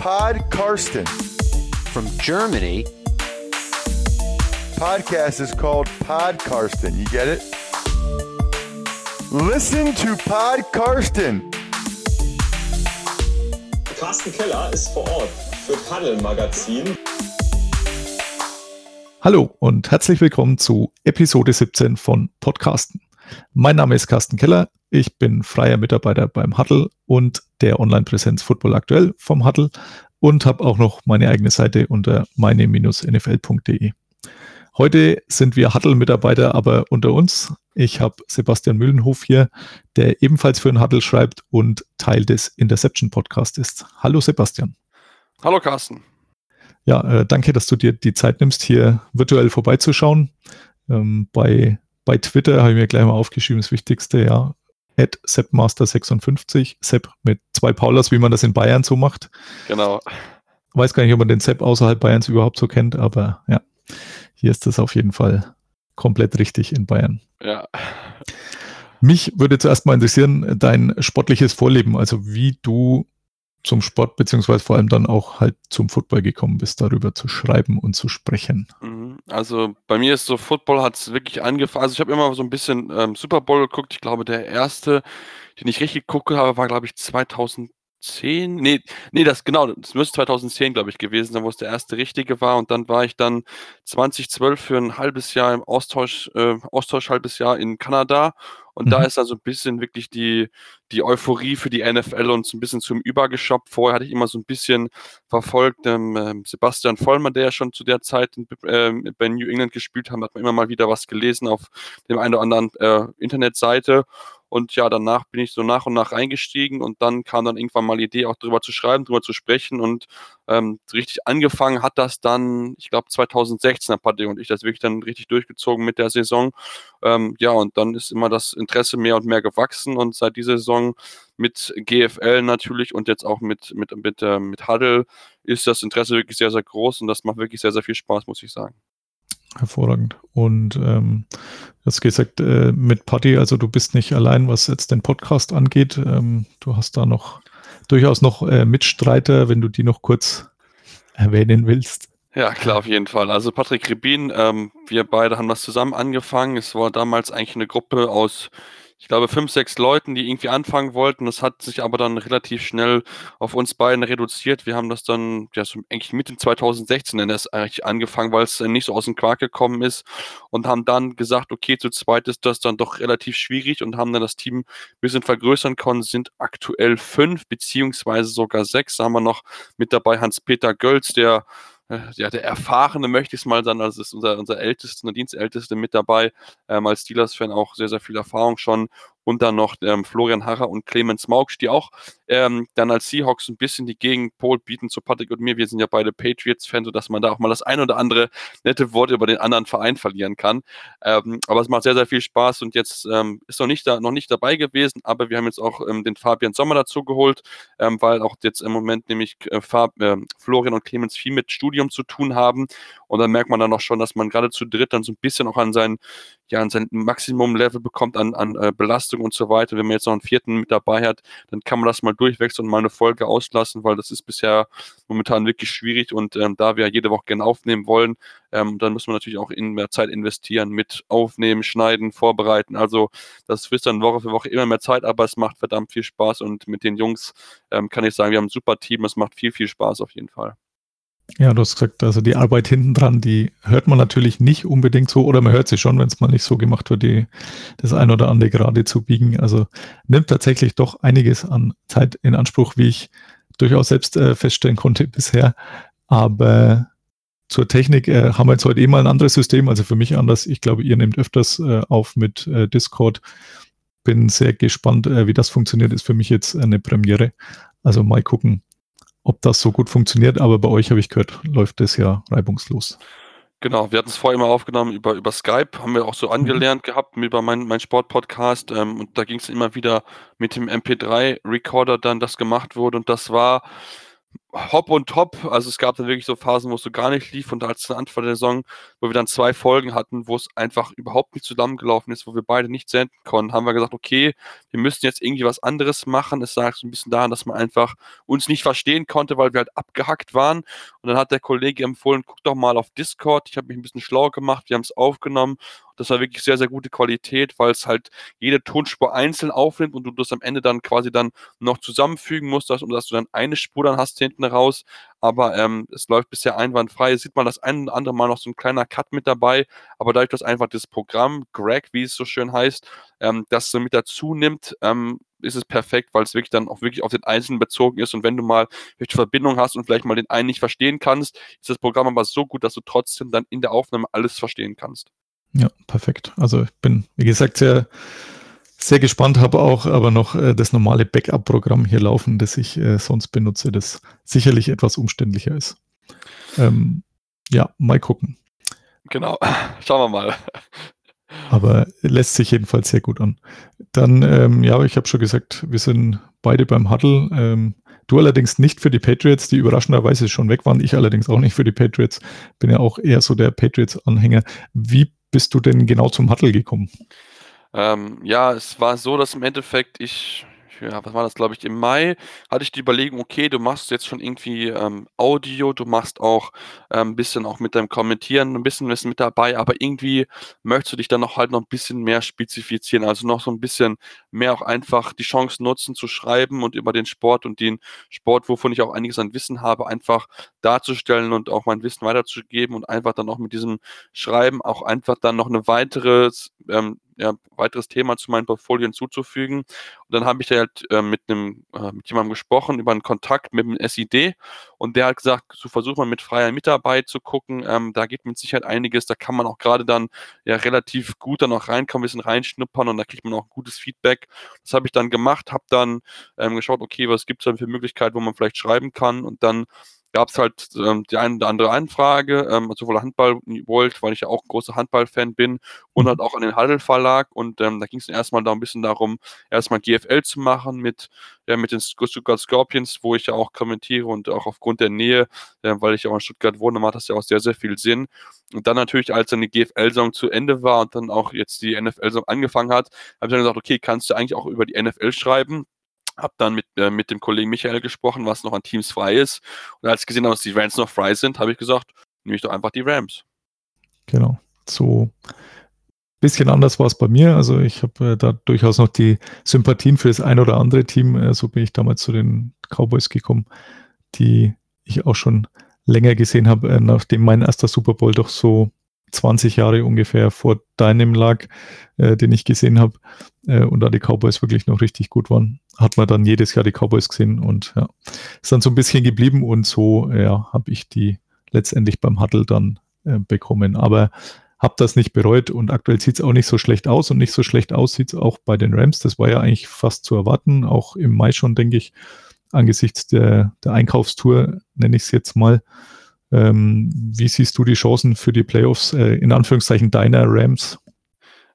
Pod Karsten. From Germany. Podcast is called Pod Karsten. You get it? Listen to Pod Karsten. Carsten Keller ist vor Ort für Paddel Magazin. Hallo und herzlich willkommen zu Episode 17 von Podcasten. Mein Name ist Carsten Keller. Ich bin freier Mitarbeiter beim Huddle und der Online-Präsenz Football aktuell vom Huddle und habe auch noch meine eigene Seite unter meine-nfl.de. Heute sind wir Huddle-Mitarbeiter, aber unter uns. Ich habe Sebastian Mühlenhof hier, der ebenfalls für den Huddle schreibt und Teil des Interception Podcasts ist. Hallo Sebastian. Hallo Carsten. Ja, äh, danke, dass du dir die Zeit nimmst, hier virtuell vorbeizuschauen. Ähm, bei, bei Twitter habe ich mir gleich mal aufgeschrieben, das Wichtigste, ja, at seppmaster56, Sepp mit zwei Paulas, wie man das in Bayern so macht. Genau. Weiß gar nicht, ob man den Sepp außerhalb Bayerns überhaupt so kennt, aber ja, hier ist das auf jeden Fall komplett richtig in Bayern. Ja. Mich würde zuerst mal interessieren, dein sportliches Vorleben, also wie du zum Sport, beziehungsweise vor allem dann auch halt zum Football gekommen bist, darüber zu schreiben und zu sprechen? Mhm. Also bei mir ist so, Football hat es wirklich angefangen. Also ich habe immer so ein bisschen ähm, Super Bowl geguckt. Ich glaube, der erste, den ich richtig geguckt habe, war, glaube ich, 2000. 2010, nee, nee, das genau, das müsste 2010, glaube ich, gewesen sein, wo es der erste richtige war. Und dann war ich dann 2012 für ein halbes Jahr im Austausch, äh, Austausch halbes Jahr in Kanada. Und mhm. da ist also ein bisschen wirklich die, die Euphorie für die NFL und so ein bisschen zum Übergeschoppt. Vorher hatte ich immer so ein bisschen verfolgt, ähm, ähm, Sebastian Vollmer, der ja schon zu der Zeit in, äh, bei New England gespielt hat, hat man immer mal wieder was gelesen auf dem einen oder anderen äh, Internetseite. Und ja, danach bin ich so nach und nach eingestiegen und dann kam dann irgendwann mal die Idee, auch darüber zu schreiben, darüber zu sprechen. Und ähm, richtig angefangen hat das dann, ich glaube, 2016 hat Patrick und ich das wirklich dann richtig durchgezogen mit der Saison. Ähm, ja, und dann ist immer das Interesse mehr und mehr gewachsen und seit dieser Saison mit GFL natürlich und jetzt auch mit, mit, mit, äh, mit Huddle ist das Interesse wirklich sehr, sehr groß und das macht wirklich sehr, sehr viel Spaß, muss ich sagen. Hervorragend. Und ähm, hast gesagt, äh, mit Patty, also du bist nicht allein, was jetzt den Podcast angeht. Ähm, du hast da noch durchaus noch äh, Mitstreiter, wenn du die noch kurz erwähnen willst. Ja, klar, auf jeden Fall. Also Patrick Ribin, ähm, wir beide haben das zusammen angefangen. Es war damals eigentlich eine Gruppe aus ich glaube, fünf, sechs Leuten, die irgendwie anfangen wollten. Das hat sich aber dann relativ schnell auf uns beiden reduziert. Wir haben das dann, ja, so eigentlich Mitte 2016 dann erst eigentlich angefangen, weil es nicht so aus dem Quark gekommen ist und haben dann gesagt, okay, zu zweit ist das dann doch relativ schwierig und haben dann das Team ein bisschen vergrößern können, sind aktuell fünf, beziehungsweise sogar sechs. Da haben wir noch mit dabei Hans-Peter Gölz, der ja, der Erfahrene möchte ich es mal sagen, also ist unser, unser Ältester, unser Dienstälteste mit dabei, ähm, als Steelers-Fan auch sehr, sehr viel Erfahrung schon und dann noch ähm, Florian Harrer und Clemens Maugsch, die auch ähm, dann als Seahawks ein bisschen die Gegenpol bieten zu Patrick und mir. Wir sind ja beide Patriots-Fans, sodass man da auch mal das ein oder andere nette Wort über den anderen Verein verlieren kann. Ähm, aber es macht sehr, sehr viel Spaß und jetzt ähm, ist noch nicht, da, noch nicht dabei gewesen, aber wir haben jetzt auch ähm, den Fabian Sommer dazu geholt, ähm, weil auch jetzt im Moment nämlich äh, Fab, äh, Florian und Clemens viel mit Studium zu tun haben und dann merkt man dann auch schon, dass man gerade zu dritt dann so ein bisschen auch an sein, ja, an sein Maximum-Level bekommt an, an äh, Belastung und so weiter. Wenn man jetzt noch einen vierten mit dabei hat, dann kann man das mal durchwechseln und mal eine Folge auslassen, weil das ist bisher momentan wirklich schwierig und ähm, da wir jede Woche gerne aufnehmen wollen, ähm, dann muss man natürlich auch in mehr Zeit investieren mit Aufnehmen, Schneiden, Vorbereiten. Also das frisst dann Woche für Woche immer mehr Zeit, aber es macht verdammt viel Spaß und mit den Jungs ähm, kann ich sagen, wir haben ein super Team, es macht viel, viel Spaß auf jeden Fall. Ja, du hast gesagt, also die Arbeit hinten dran, die hört man natürlich nicht unbedingt so, oder man hört sie schon, wenn es mal nicht so gemacht wird, die, das ein oder andere gerade zu biegen. Also nimmt tatsächlich doch einiges an Zeit in Anspruch, wie ich durchaus selbst äh, feststellen konnte bisher. Aber zur Technik äh, haben wir jetzt heute eh mal ein anderes System, also für mich anders. Ich glaube, ihr nehmt öfters äh, auf mit äh, Discord. Bin sehr gespannt, äh, wie das funktioniert. Ist für mich jetzt eine Premiere. Also mal gucken, ob das so gut funktioniert, aber bei euch habe ich gehört, läuft das ja reibungslos. Genau, wir hatten es vorher immer aufgenommen über, über Skype, haben wir auch so mhm. angelernt gehabt über meinen mein Sportpodcast ähm, und da ging es immer wieder mit dem MP3-Recorder dann, das gemacht wurde und das war hopp und top. Also es gab dann wirklich so Phasen, wo es so gar nicht lief und als Anfang der Saison, wo wir dann zwei Folgen hatten, wo es einfach überhaupt nicht zusammengelaufen ist, wo wir beide nicht senden konnten, haben wir gesagt, okay, wir müssen jetzt irgendwie was anderes machen. Es lag so ein bisschen daran, dass man einfach uns nicht verstehen konnte, weil wir halt abgehackt waren. Und dann hat der Kollege empfohlen, guck doch mal auf Discord. Ich habe mich ein bisschen schlau gemacht, wir haben es aufgenommen das war wirklich sehr, sehr gute Qualität, weil es halt jede Tonspur einzeln aufnimmt und du das am Ende dann quasi dann noch zusammenfügen musst, dass, dass du dann eine Spur dann hast hinten raus. Aber ähm, es läuft bisher einwandfrei. Sieht man das ein oder andere Mal noch so ein kleiner Cut mit dabei. Aber dadurch, dass einfach das Programm, Greg, wie es so schön heißt, ähm, das so mit dazu nimmt, ähm, ist es perfekt, weil es wirklich dann auch wirklich auf den Einzelnen bezogen ist. Und wenn du mal eine Verbindung hast und vielleicht mal den einen nicht verstehen kannst, ist das Programm aber so gut, dass du trotzdem dann in der Aufnahme alles verstehen kannst. Ja, perfekt. Also ich bin, wie gesagt, sehr, sehr gespannt, habe auch aber noch äh, das normale Backup-Programm hier laufen, das ich äh, sonst benutze, das sicherlich etwas umständlicher ist. Ähm, ja, mal gucken. Genau, schauen wir mal. Aber lässt sich jedenfalls sehr gut an. Dann, ähm, ja, ich habe schon gesagt, wir sind beide beim Huddle. Ähm, du allerdings nicht für die Patriots, die überraschenderweise schon weg waren. Ich allerdings auch nicht für die Patriots. Bin ja auch eher so der Patriots-Anhänger. Wie bist du denn genau zum Huddle gekommen? Ähm, ja, es war so, dass im Endeffekt ich ja, was war das, glaube ich, im Mai hatte ich die Überlegung, okay, du machst jetzt schon irgendwie ähm, Audio, du machst auch ein ähm, bisschen auch mit deinem Kommentieren ein bisschen was mit dabei, aber irgendwie möchtest du dich dann noch halt noch ein bisschen mehr spezifizieren, also noch so ein bisschen mehr auch einfach die Chance nutzen zu schreiben und über den Sport und den Sport, wovon ich auch einiges an Wissen habe, einfach darzustellen und auch mein Wissen weiterzugeben und einfach dann auch mit diesem Schreiben auch einfach dann noch eine weitere ähm, ja, weiteres Thema zu meinem Portfolio hinzuzufügen. Und dann habe ich da halt äh, mit einem, äh, mit jemandem gesprochen über einen Kontakt mit dem SID und der hat gesagt, so versuch mal mit freier Mitarbeit zu gucken. Ähm, da geht mit Sicherheit einiges. Da kann man auch gerade dann ja relativ gut dann auch reinkommen, ein bisschen reinschnuppern und da kriegt man auch gutes Feedback. Das habe ich dann gemacht, habe dann ähm, geschaut, okay, was gibt es dann für Möglichkeiten, wo man vielleicht schreiben kann und dann gab es halt ähm, die eine oder andere Anfrage, ähm, sowohl Handball wollt, weil ich ja auch großer Handball-Fan bin, und halt auch an den Handel Verlag. Und ähm, da ging es erstmal da ein bisschen darum, erstmal GFL zu machen mit, ja, mit den Stuttgart Scorpions, wo ich ja auch kommentiere und auch aufgrund der Nähe, äh, weil ich ja auch in Stuttgart wohne, macht das ja auch sehr, sehr viel Sinn. Und dann natürlich, als dann die GFL-Song zu Ende war und dann auch jetzt die NFL-Song angefangen hat, habe ich dann gesagt, okay, kannst du eigentlich auch über die NFL schreiben? Habe dann mit, äh, mit dem Kollegen Michael gesprochen, was noch an Teams frei ist. Und als ich gesehen habe, dass die Rams noch frei sind, habe ich gesagt, nehme ich doch einfach die Rams. Genau. So ein bisschen anders war es bei mir. Also ich habe äh, da durchaus noch die Sympathien für das ein oder andere Team. Äh, so bin ich damals zu den Cowboys gekommen, die ich auch schon länger gesehen habe, äh, nachdem mein erster Super Bowl doch so 20 Jahre ungefähr vor deinem lag, äh, den ich gesehen habe, äh, und da die Cowboys wirklich noch richtig gut waren, hat man dann jedes Jahr die Cowboys gesehen und ja, ist dann so ein bisschen geblieben und so ja, habe ich die letztendlich beim Huddle dann äh, bekommen. Aber habe das nicht bereut und aktuell sieht es auch nicht so schlecht aus und nicht so schlecht aus sieht es auch bei den Rams. Das war ja eigentlich fast zu erwarten, auch im Mai schon, denke ich, angesichts der, der Einkaufstour, nenne ich es jetzt mal. Ähm, wie siehst du die Chancen für die Playoffs, äh, in Anführungszeichen deiner Rams?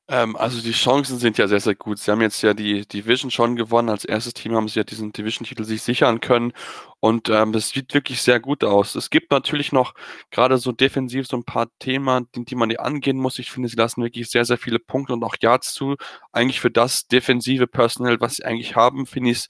Ähm, also die Chancen sind ja sehr, sehr gut. Sie haben jetzt ja die Division schon gewonnen. Als erstes Team haben sie ja diesen Division-Titel sich sichern können. Und ähm, sieht wirklich sehr gut aus. Es gibt natürlich noch gerade so defensiv so ein paar Themen, die, die man hier angehen muss. Ich finde, sie lassen wirklich sehr, sehr viele Punkte und auch Yards zu. Eigentlich für das defensive Personal, was sie eigentlich haben, finde ich es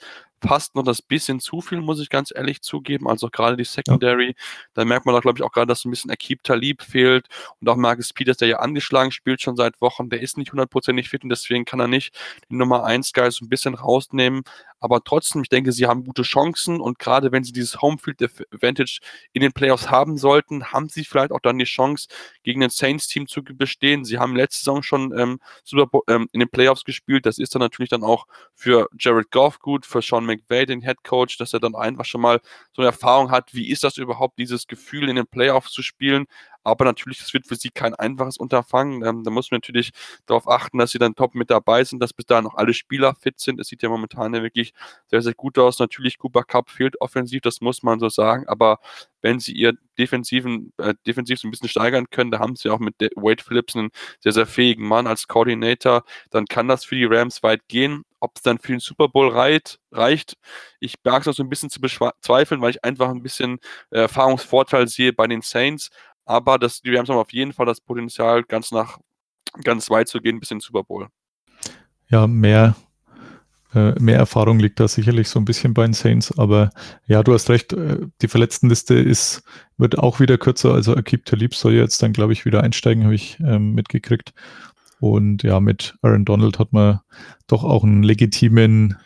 fast noch das bisschen zu viel, muss ich ganz ehrlich zugeben. Also gerade die Secondary, ja. da merkt man da, glaube ich, auch gerade, dass ein bisschen Akib Talib fehlt und auch Marcus Peters, der ja angeschlagen spielt schon seit Wochen, der ist nicht hundertprozentig fit und deswegen kann er nicht die Nummer 1 Guy so ein bisschen rausnehmen. Aber trotzdem, ich denke, sie haben gute Chancen und gerade wenn sie dieses Homefield Advantage in den Playoffs haben sollten, haben sie vielleicht auch dann die Chance, gegen ein Saints-Team zu bestehen. Sie haben letzte Saison schon ähm, Super ähm, in den Playoffs gespielt. Das ist dann natürlich dann auch für Jared Goff gut, für Sean McVay, den Head Coach, dass er dann einfach schon mal so eine Erfahrung hat, wie ist das überhaupt, dieses Gefühl in den Playoffs zu spielen. Aber natürlich, es wird für sie kein einfaches Unterfangen. Ähm, da muss man natürlich darauf achten, dass sie dann top mit dabei sind, dass bis dahin noch alle Spieler fit sind. Es sieht ja momentan ja wirklich sehr, sehr gut aus. Natürlich, Cooper Cup fehlt offensiv, das muss man so sagen. Aber wenn sie ihr defensiven, äh, defensiv so ein bisschen steigern können, da haben sie auch mit Wade Phillips einen sehr, sehr fähigen Mann als Coordinator, dann kann das für die Rams weit gehen. Ob es dann für den Super Bowl reit, reicht, ich mag es noch so ein bisschen zu bezweifeln, weil ich einfach ein bisschen äh, Erfahrungsvorteil sehe bei den Saints. Aber das, die Rams haben auf jeden Fall das Potenzial, ganz nach ganz weit zu gehen bis in den Super Bowl. Ja, mehr äh, mehr Erfahrung liegt da sicherlich so ein bisschen bei den Saints, aber ja, du hast recht, äh, die Verletztenliste ist, wird auch wieder kürzer, also Akib Talib soll jetzt dann, glaube ich, wieder einsteigen, habe ich ähm, mitgekriegt. Und ja, mit Aaron Donald hat man doch auch einen legitimen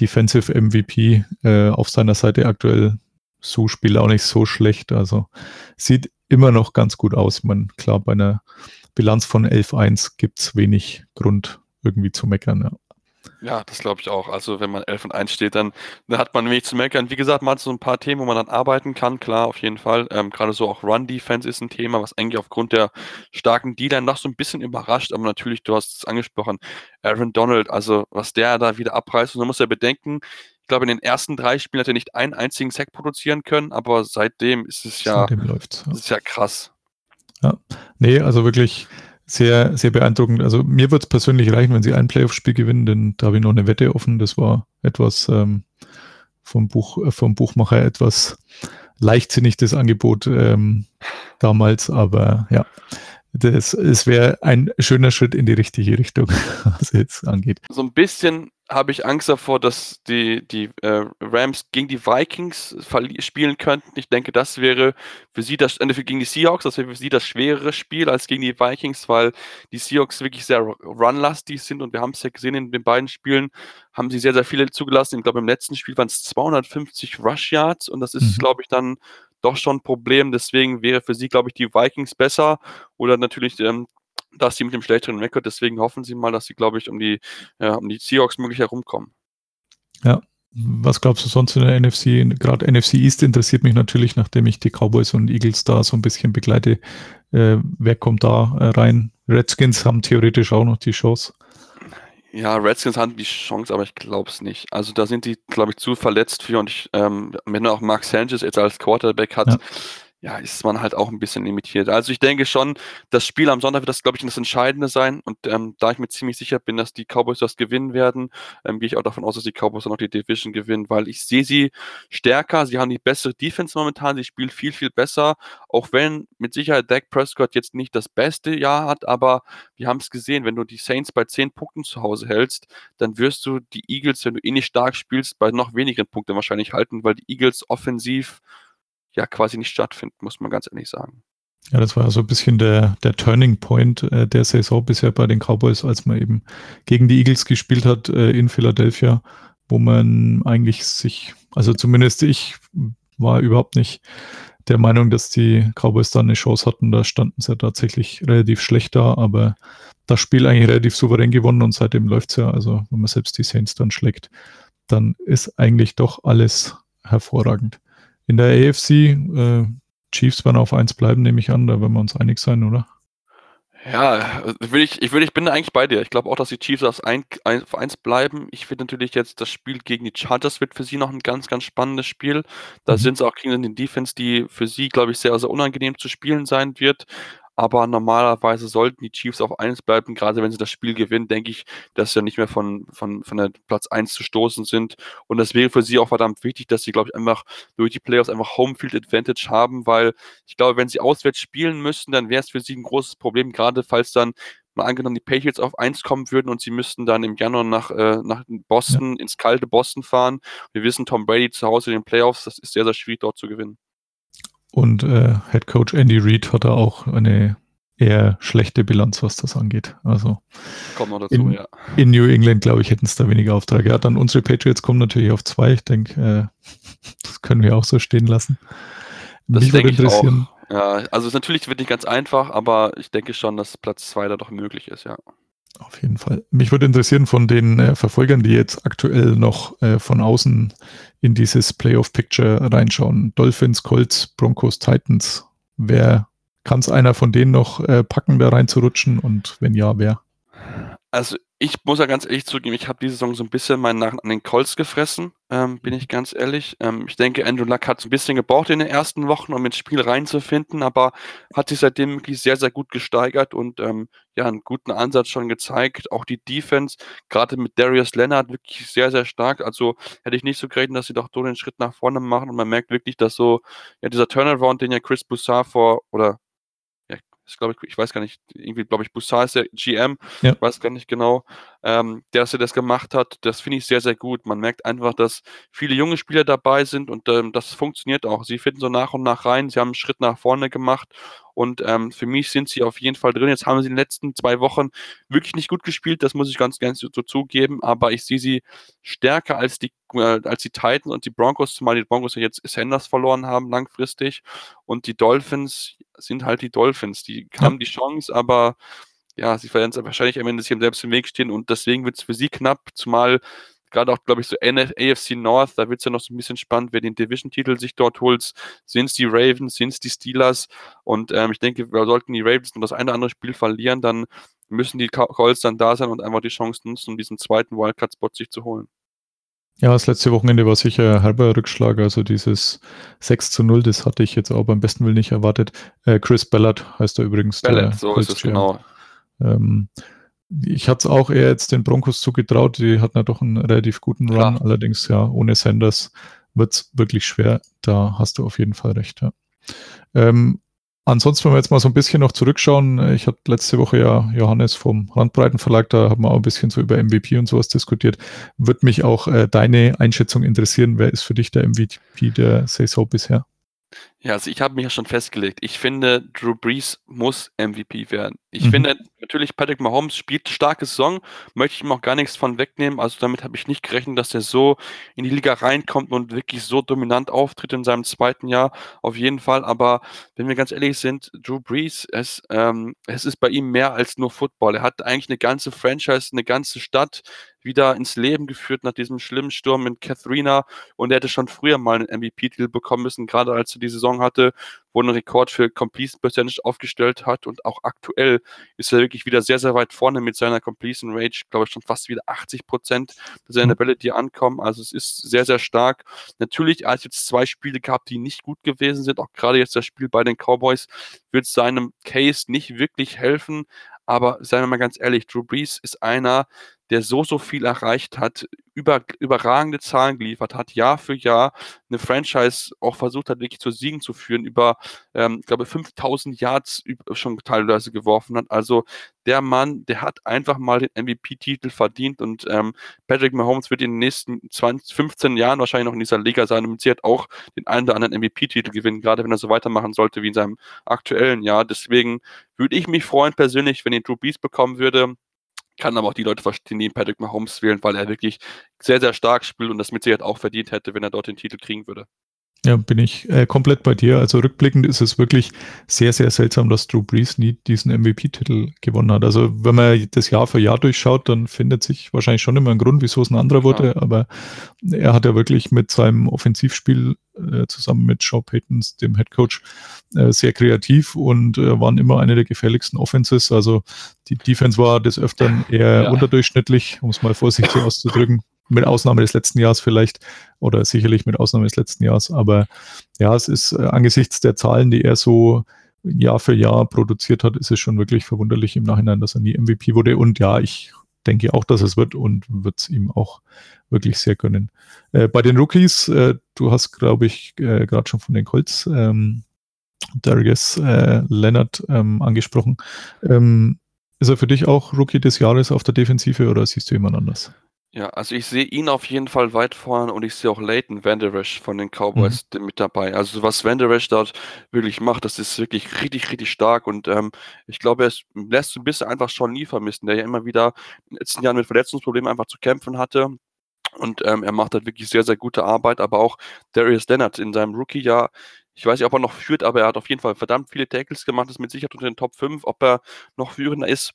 Defensive MVP äh, auf seiner Seite aktuell. So spielt auch nicht so schlecht, also sieht immer noch ganz gut aus. Man, klar, bei einer Bilanz von 11-1 gibt es wenig Grund irgendwie zu meckern. Ja. Ja, das glaube ich auch. Also wenn man 11 und 1 steht, dann, dann hat man wenig zu meckern. Wie gesagt, man hat so ein paar Themen, wo man dann arbeiten kann, klar, auf jeden Fall. Ähm, Gerade so auch Run-Defense ist ein Thema, was eigentlich aufgrund der starken D-Line noch so ein bisschen überrascht, aber natürlich, du hast es angesprochen, Aaron Donald, also was der da wieder abreißt, und man muss ja bedenken, ich glaube, in den ersten drei Spielen hat er nicht einen einzigen Sack produzieren können, aber seitdem ist es ja, läuft's, ja. Ist ja krass. Ja, nee, also wirklich sehr, sehr beeindruckend. Also mir wird es persönlich reichen, wenn sie ein Playoff-Spiel gewinnen, denn da habe ich noch eine Wette offen. Das war etwas ähm, vom, Buch, äh, vom Buchmacher etwas leichtsinnig das Angebot ähm, damals, aber ja, das, es wäre ein schöner Schritt in die richtige Richtung, was jetzt angeht. So ein bisschen habe ich Angst davor, dass die, die äh, Rams gegen die Vikings spielen könnten. Ich denke, das wäre für sie das, äh, gegen die Seahawks, das wäre für sie das schwerere Spiel als gegen die Vikings, weil die Seahawks wirklich sehr runlastig sind und wir haben es ja gesehen in den beiden Spielen, haben sie sehr, sehr viele zugelassen. Ich glaube, im letzten Spiel waren es 250 Rush Yards und das ist, mhm. glaube ich, dann doch schon ein Problem. Deswegen wäre für sie, glaube ich, die Vikings besser oder natürlich ähm, dass sie mit dem schlechteren Rekord, deswegen hoffen sie mal, dass sie, glaube ich, um die, ja, um die Seahawks möglich herumkommen. Ja, was glaubst du sonst in der NFC? Gerade NFC East interessiert mich natürlich, nachdem ich die Cowboys und Eagles da so ein bisschen begleite. Äh, wer kommt da äh, rein? Redskins haben theoretisch auch noch die Chance. Ja, Redskins haben die Chance, aber ich glaube es nicht. Also da sind die, glaube ich, zu verletzt für und ich, ähm, wenn auch Mark Sanchez jetzt als Quarterback hat, ja ja, ist man halt auch ein bisschen limitiert. Also ich denke schon, das Spiel am Sonntag wird das, glaube ich, das Entscheidende sein. Und ähm, da ich mir ziemlich sicher bin, dass die Cowboys das gewinnen werden, ähm, gehe ich auch davon aus, dass die Cowboys dann auch die Division gewinnen, weil ich sehe sie stärker. Sie haben die bessere Defense momentan. Sie spielen viel, viel besser. Auch wenn mit Sicherheit Dak Prescott jetzt nicht das beste Jahr hat, aber wir haben es gesehen, wenn du die Saints bei 10 Punkten zu Hause hältst, dann wirst du die Eagles, wenn du eh nicht stark spielst, bei noch wenigen Punkten wahrscheinlich halten, weil die Eagles offensiv ja quasi nicht stattfinden, muss man ganz ehrlich sagen. Ja, das war so ein bisschen der, der Turning Point äh, der Saison bisher bei den Cowboys, als man eben gegen die Eagles gespielt hat äh, in Philadelphia, wo man eigentlich sich, also zumindest ich war überhaupt nicht der Meinung, dass die Cowboys da eine Chance hatten. Da standen sie ja tatsächlich relativ schlecht da, aber das Spiel eigentlich relativ souverän gewonnen und seitdem läuft es ja. Also wenn man selbst die Saints dann schlägt, dann ist eigentlich doch alles hervorragend. In der AFC, äh, Chiefs werden auf 1 bleiben, nehme ich an, da werden wir uns einig sein, oder? Ja, will ich, ich, will, ich bin da eigentlich bei dir. Ich glaube auch, dass die Chiefs auf 1 bleiben. Ich finde natürlich jetzt, das Spiel gegen die Chargers wird für sie noch ein ganz, ganz spannendes Spiel. Da mhm. sind es auch gegen den Defense, die für sie, glaube ich, sehr, sehr unangenehm zu spielen sein wird. Aber normalerweise sollten die Chiefs auf 1 bleiben, gerade wenn sie das Spiel gewinnen, denke ich, dass sie nicht mehr von, von, von der Platz 1 zu stoßen sind. Und das wäre für sie auch verdammt wichtig, dass sie, glaube ich, einfach durch die Playoffs einfach Homefield Advantage haben, weil ich glaube, wenn sie auswärts spielen müssten, dann wäre es für sie ein großes Problem, gerade falls dann mal angenommen die Patriots auf 1 kommen würden und sie müssten dann im Januar nach, äh, nach Boston, ja. ins kalte Boston fahren. Wir wissen, Tom Brady zu Hause in den Playoffs, das ist sehr, sehr schwierig dort zu gewinnen. Und äh, Head Coach Andy Reid hat da auch eine eher schlechte Bilanz, was das angeht. Also Kommt noch dazu, in, ja. in New England, glaube ich, hätten es da weniger Aufträge. Ja, dann unsere Patriots kommen natürlich auf zwei. Ich denke, äh, das können wir auch so stehen lassen. Das Mich würde interessieren. Ja, also natürlich wird nicht ganz einfach, aber ich denke schon, dass Platz zwei da doch möglich ist, ja. Auf jeden Fall. Mich würde interessieren von den äh, Verfolgern, die jetzt aktuell noch äh, von außen in dieses Playoff-Picture reinschauen. Dolphins, Colts, Broncos, Titans. Wer kann es einer von denen noch äh, packen, da reinzurutschen? Und wenn ja, wer? Also ich muss ja ganz ehrlich zugeben, ich habe diese Saison so ein bisschen meinen Nachen an den Colts gefressen, ähm, bin ich ganz ehrlich. Ähm, ich denke, Andrew Luck hat es ein bisschen gebraucht in den ersten Wochen, um ins Spiel reinzufinden, aber hat sich seitdem wirklich sehr, sehr gut gesteigert und ähm, ja, einen guten Ansatz schon gezeigt. Auch die Defense, gerade mit Darius Leonard, wirklich sehr, sehr stark. Also hätte ich nicht so gerechnet, dass sie doch so den Schritt nach vorne machen und man merkt wirklich, dass so, ja, dieser Turnaround, den ja Chris Boussard vor, oder ich glaube, ich weiß gar nicht, irgendwie, glaube ich, Bussard ist der GM, ja. ich weiß gar nicht genau, ähm, der, dass er das gemacht hat, das finde ich sehr, sehr gut. Man merkt einfach, dass viele junge Spieler dabei sind und ähm, das funktioniert auch. Sie finden so nach und nach rein, sie haben einen Schritt nach vorne gemacht und ähm, für mich sind sie auf jeden Fall drin. Jetzt haben sie in den letzten zwei Wochen wirklich nicht gut gespielt, das muss ich ganz gerne so, zugeben, aber ich sehe sie stärker als die, äh, als die Titans und die Broncos, zumal die Broncos ja jetzt Sanders verloren haben langfristig und die Dolphins sind halt die Dolphins. Die haben die Chance, aber ja, sie werden wahrscheinlich am Ende sich selbst im Weg stehen und deswegen wird es für sie knapp, zumal gerade auch, glaube ich, so AFC North, da wird es ja noch so ein bisschen spannend, wer den Division-Titel sich dort holt. Sind es die Ravens, sind es die Steelers? Und ähm, ich denke, wir sollten die Ravens noch das eine oder andere Spiel verlieren, dann müssen die Colts dann da sein und einfach die Chance nutzen, um diesen zweiten Wildcard-Spot sich zu holen. Ja, das letzte Wochenende war sicher ein halber Rückschlag. Also dieses 6 zu 0, das hatte ich jetzt auch beim besten Willen nicht erwartet. Äh, Chris Ballard heißt er übrigens. Ballard, so ist es genau. Ähm, ich hatte es auch eher jetzt den Broncos zugetraut. Die hatten ja doch einen relativ guten Run. Klar. Allerdings, ja, ohne Sanders wird es wirklich schwer. Da hast du auf jeden Fall recht. Ja. Ähm, Ansonsten, wenn wir jetzt mal so ein bisschen noch zurückschauen, ich hatte letzte Woche ja Johannes vom Randbreitenverlag, da haben wir auch ein bisschen so über MVP und sowas diskutiert. Würde mich auch äh, deine Einschätzung interessieren. Wer ist für dich der MVP der Saison bisher? Ja, also ich habe mich ja schon festgelegt. Ich finde, Drew Brees muss MVP werden. Ich mhm. finde natürlich, Patrick Mahomes spielt starke Saison, möchte ich ihm auch gar nichts von wegnehmen. Also damit habe ich nicht gerechnet, dass er so in die Liga reinkommt und wirklich so dominant auftritt in seinem zweiten Jahr. Auf jeden Fall. Aber wenn wir ganz ehrlich sind, Drew Brees, es, ähm, es ist bei ihm mehr als nur Football. Er hat eigentlich eine ganze Franchise, eine ganze Stadt wieder ins Leben geführt nach diesem schlimmen Sturm in Katharina. Und er hätte schon früher mal einen MVP-Titel bekommen müssen, gerade als er die Saison hatte, wo er einen Rekord für Completion Percentage aufgestellt hat. Und auch aktuell ist er wirklich wieder sehr, sehr weit vorne mit seiner Completion Rate, glaube ich schon fast wieder 80 Prozent seiner mhm. Bälle, die ankommen, also es ist sehr, sehr stark. Natürlich, er hat jetzt zwei Spiele gehabt, die nicht gut gewesen sind, auch gerade jetzt das Spiel bei den Cowboys wird seinem Case nicht wirklich helfen, aber seien wir mal ganz ehrlich, Drew Brees ist einer, der so, so viel erreicht hat, über, überragende Zahlen geliefert hat, Jahr für Jahr eine Franchise auch versucht hat, wirklich zu Siegen zu führen, über, ähm, ich glaube, 5000 Yards schon teilweise geworfen hat. Also der Mann, der hat einfach mal den MVP-Titel verdient und ähm, Patrick Mahomes wird in den nächsten 20, 15 Jahren wahrscheinlich noch in dieser Liga sein und sie hat auch den einen oder anderen MVP-Titel gewinnen, gerade wenn er so weitermachen sollte wie in seinem aktuellen Jahr. Deswegen würde ich mich freuen persönlich, wenn er Drew Brees bekommen würde kann aber auch die Leute verstehen, die Patrick Mahomes wählen, weil er wirklich sehr, sehr stark spielt und das mit Sicherheit auch verdient hätte, wenn er dort den Titel kriegen würde. Ja, bin ich äh, komplett bei dir. Also rückblickend ist es wirklich sehr, sehr seltsam, dass Drew Brees nie diesen MVP-Titel gewonnen hat. Also wenn man das Jahr für Jahr durchschaut, dann findet sich wahrscheinlich schon immer ein Grund, wieso es ein anderer wurde. Ja. Aber er hat ja wirklich mit seinem Offensivspiel äh, zusammen mit Joe Paytons, dem Head Coach, äh, sehr kreativ und äh, waren immer eine der gefährlichsten Offenses. Also die Defense war des Öfteren eher ja. unterdurchschnittlich, um es mal vorsichtig auszudrücken mit Ausnahme des letzten Jahres vielleicht oder sicherlich mit Ausnahme des letzten Jahres. Aber ja, es ist äh, angesichts der Zahlen, die er so Jahr für Jahr produziert hat, ist es schon wirklich verwunderlich im Nachhinein, dass er nie MVP wurde. Und ja, ich denke auch, dass es wird und wird es ihm auch wirklich sehr gönnen. Äh, bei den Rookies, äh, du hast, glaube ich, äh, gerade schon von den Colts ähm, Darius äh, Leonard ähm, angesprochen. Ähm, ist er für dich auch Rookie des Jahres auf der Defensive oder siehst du jemand anders? Ja, also ich sehe ihn auf jeden Fall weit vorne und ich sehe auch Leighton Vanderash von den Cowboys mhm. mit dabei. Also was Vanderash dort wirklich macht, das ist wirklich richtig, richtig stark und ähm, ich glaube, es lässt ein bisschen einfach schon nie vermissen, der ja immer wieder in den letzten Jahren mit Verletzungsproblemen einfach zu kämpfen hatte. Und ähm, er macht halt wirklich sehr, sehr gute Arbeit, aber auch Darius Leonard in seinem Rookie-Jahr, ich weiß nicht, ob er noch führt, aber er hat auf jeden Fall verdammt viele Tackles gemacht, ist mit Sicherheit unter den Top 5. Ob er noch führender ist,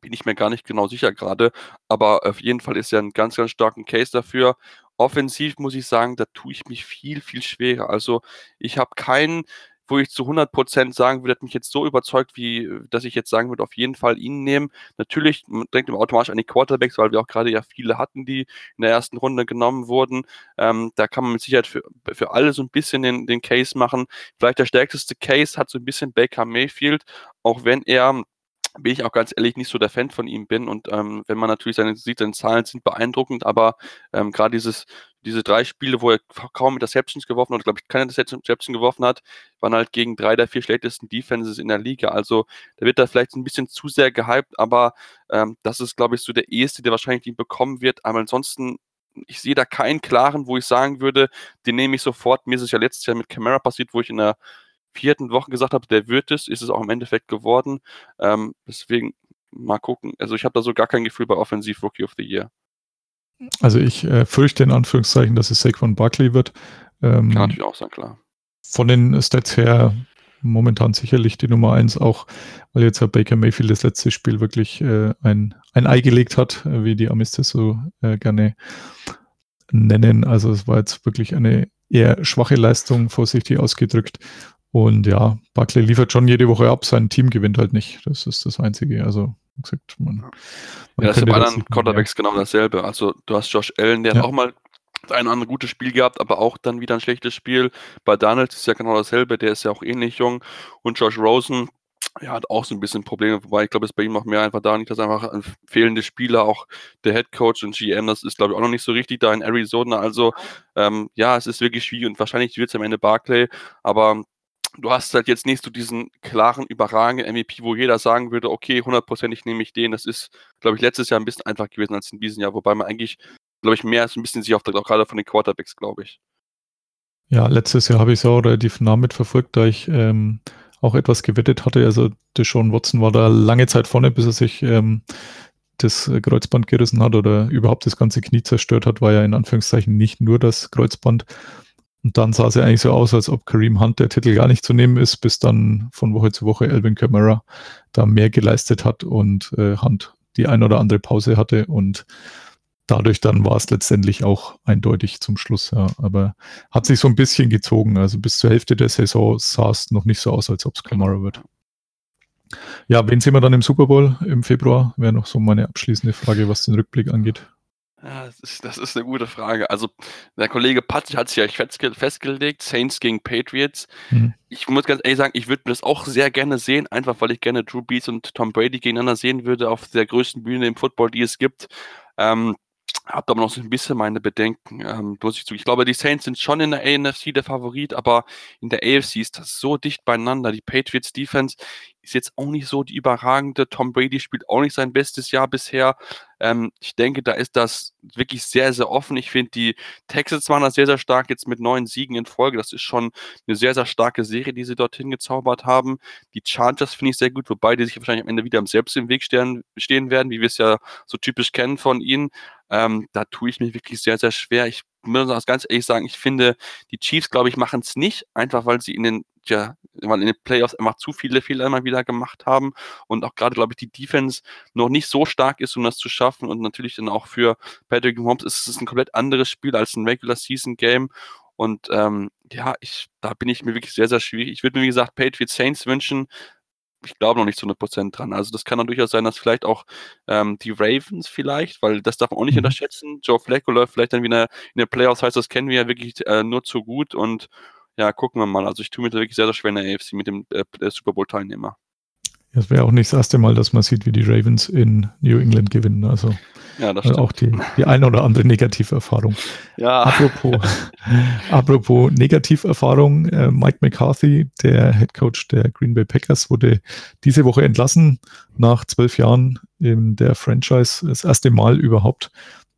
bin ich mir gar nicht genau sicher gerade, aber auf jeden Fall ist ja ein ganz, ganz starken Case dafür. Offensiv muss ich sagen, da tue ich mich viel, viel schwerer. Also ich habe keinen wo ich zu 100% sagen würde, hat mich jetzt so überzeugt, wie, dass ich jetzt sagen würde, auf jeden Fall ihn nehmen. Natürlich denkt man automatisch an die Quarterbacks, weil wir auch gerade ja viele hatten, die in der ersten Runde genommen wurden. Ähm, da kann man mit Sicherheit für, für alle so ein bisschen den, den Case machen. Vielleicht der stärkste Case hat so ein bisschen Baker Mayfield, auch wenn er bin ich auch ganz ehrlich nicht so der Fan von ihm bin. Und ähm, wenn man natürlich seine sieht, seine Zahlen sind beeindruckend, aber ähm, gerade dieses, diese drei Spiele, wo er kaum mit Interceptions geworfen hat, glaube ich, keine Interception geworfen hat, waren halt gegen drei der vier schlechtesten Defenses in der Liga. Also da wird er vielleicht ein bisschen zu sehr gehypt, aber ähm, das ist, glaube ich, so der erste, der wahrscheinlich ihn bekommen wird. Aber ansonsten ich sehe da keinen klaren, wo ich sagen würde, den nehme ich sofort. Mir ist es ja letztes Jahr mit Camara passiert, wo ich in der vierten Woche gesagt habe, der wird es, ist es auch im Endeffekt geworden. Ähm, deswegen mal gucken. Also ich habe da so gar kein Gefühl bei Offensiv Rookie of the Year. Also ich äh, fürchte in Anführungszeichen, dass es Saquon Barkley wird. Ähm, Kann natürlich auch sein, klar. Von den Stats her momentan sicherlich die Nummer eins, auch weil jetzt Herr Baker Mayfield das letzte Spiel wirklich äh, ein, ein Ei gelegt hat, äh, wie die Amis das so äh, gerne nennen. Also es war jetzt wirklich eine eher schwache Leistung, vorsichtig ausgedrückt. Und ja, Buckley liefert schon jede Woche ab, sein Team gewinnt halt nicht. Das ist das Einzige. Also, wie gesagt, man. man ja, das ist bei anderen Quarterbacks genau dasselbe. Also, du hast Josh Allen, der ja. hat auch mal ein anderes gutes Spiel gehabt, aber auch dann wieder ein schlechtes Spiel. Bei Donalds ist ja genau dasselbe, der ist ja auch ähnlich jung. Und Josh Rosen, ja, hat auch so ein bisschen Probleme, wobei ich glaube, es bei ihm auch mehr einfach da nicht, dass einfach fehlende Spieler, auch der Head Coach und GM, das ist glaube ich auch noch nicht so richtig da in Arizona. Also ähm, ja, es ist wirklich schwierig und wahrscheinlich wird es am Ende Barclay, aber du hast halt jetzt nicht so diesen klaren, überragenden MVP, wo jeder sagen würde, okay, hundertprozentig nehme ich den. Das ist, glaube ich, letztes Jahr ein bisschen einfacher gewesen als in diesem Jahr, wobei man eigentlich, glaube ich, mehr so ein bisschen sich auf der, auch gerade von den Quarterbacks, glaube ich. Ja, letztes Jahr habe ich es auch relativ nah mitverfolgt, da ich ähm, auch etwas gewettet hatte. Also der Sean Watson war da lange Zeit vorne, bis er sich ähm, das Kreuzband gerissen hat oder überhaupt das ganze Knie zerstört hat, war ja in Anführungszeichen nicht nur das Kreuzband. Und dann sah es ja eigentlich so aus, als ob Kareem Hunt der Titel gar nicht zu nehmen ist, bis dann von Woche zu Woche Alvin Kamara da mehr geleistet hat und äh, Hunt die ein oder andere Pause hatte und dadurch dann war es letztendlich auch eindeutig zum Schluss. Ja. Aber hat sich so ein bisschen gezogen. Also bis zur Hälfte der Saison sah es noch nicht so aus, als ob es Kamara wird. Ja, wen sehen wir dann im Super Bowl im Februar? Wäre noch so meine abschließende Frage, was den Rückblick angeht. Ja, das ist, das ist eine gute Frage. Also, der Kollege Patrick hat sich ja festge festgelegt, Saints gegen Patriots. Mhm. Ich muss ganz ehrlich sagen, ich würde mir das auch sehr gerne sehen, einfach weil ich gerne Drew Brees und Tom Brady gegeneinander sehen würde auf der größten Bühne im Football, die es gibt. Ähm, habe aber noch so ein bisschen meine Bedenken, ähm, muss ich zu. Ich glaube, die Saints sind schon in der AFC der Favorit, aber in der AFC ist das so dicht beieinander. Die Patriots Defense ist jetzt auch nicht so die überragende. Tom Brady spielt auch nicht sein bestes Jahr bisher. Ähm, ich denke, da ist das wirklich sehr, sehr offen. Ich finde, die Texans waren da sehr, sehr stark jetzt mit neun Siegen in Folge. Das ist schon eine sehr, sehr starke Serie, die sie dorthin gezaubert haben. Die Chargers finde ich sehr gut, wobei die sich wahrscheinlich am Ende wieder selbst im Weg stehen, stehen werden, wie wir es ja so typisch kennen von ihnen. Ähm, da tue ich mich wirklich sehr, sehr schwer. Ich muss ganz ehrlich sagen, ich finde, die Chiefs, glaube ich, machen es nicht, einfach weil sie in den, ja, weil in den Playoffs einfach zu viele Fehler immer wieder gemacht haben und auch gerade, glaube ich, die Defense noch nicht so stark ist, um das zu schaffen und natürlich dann auch für Patrick Mahomes ist es ein komplett anderes Spiel als ein Regular Season Game und ähm, ja, ich, da bin ich mir wirklich sehr, sehr schwierig. Ich würde mir, wie gesagt, Patriots Saints wünschen, ich glaube noch nicht zu 100% dran. Also das kann dann durchaus sein, dass vielleicht auch ähm, die Ravens vielleicht, weil das darf man auch nicht mhm. unterschätzen. Joe Flacco läuft vielleicht dann wieder in den Playoffs, heißt das kennen wir ja wirklich äh, nur zu gut und ja, gucken wir mal. Also ich tue mir da wirklich sehr, sehr schwer in der AFC mit dem äh, Super Bowl-Teilnehmer. Es wäre auch nicht das erste Mal, dass man sieht, wie die Ravens in New England gewinnen. Also ja, das auch die, die eine oder andere Negativerfahrung. Ja. Apropos, apropos Negativerfahrung, äh, Mike McCarthy, der Head Coach der Green Bay Packers, wurde diese Woche entlassen nach zwölf Jahren in der Franchise. Das erste Mal überhaupt,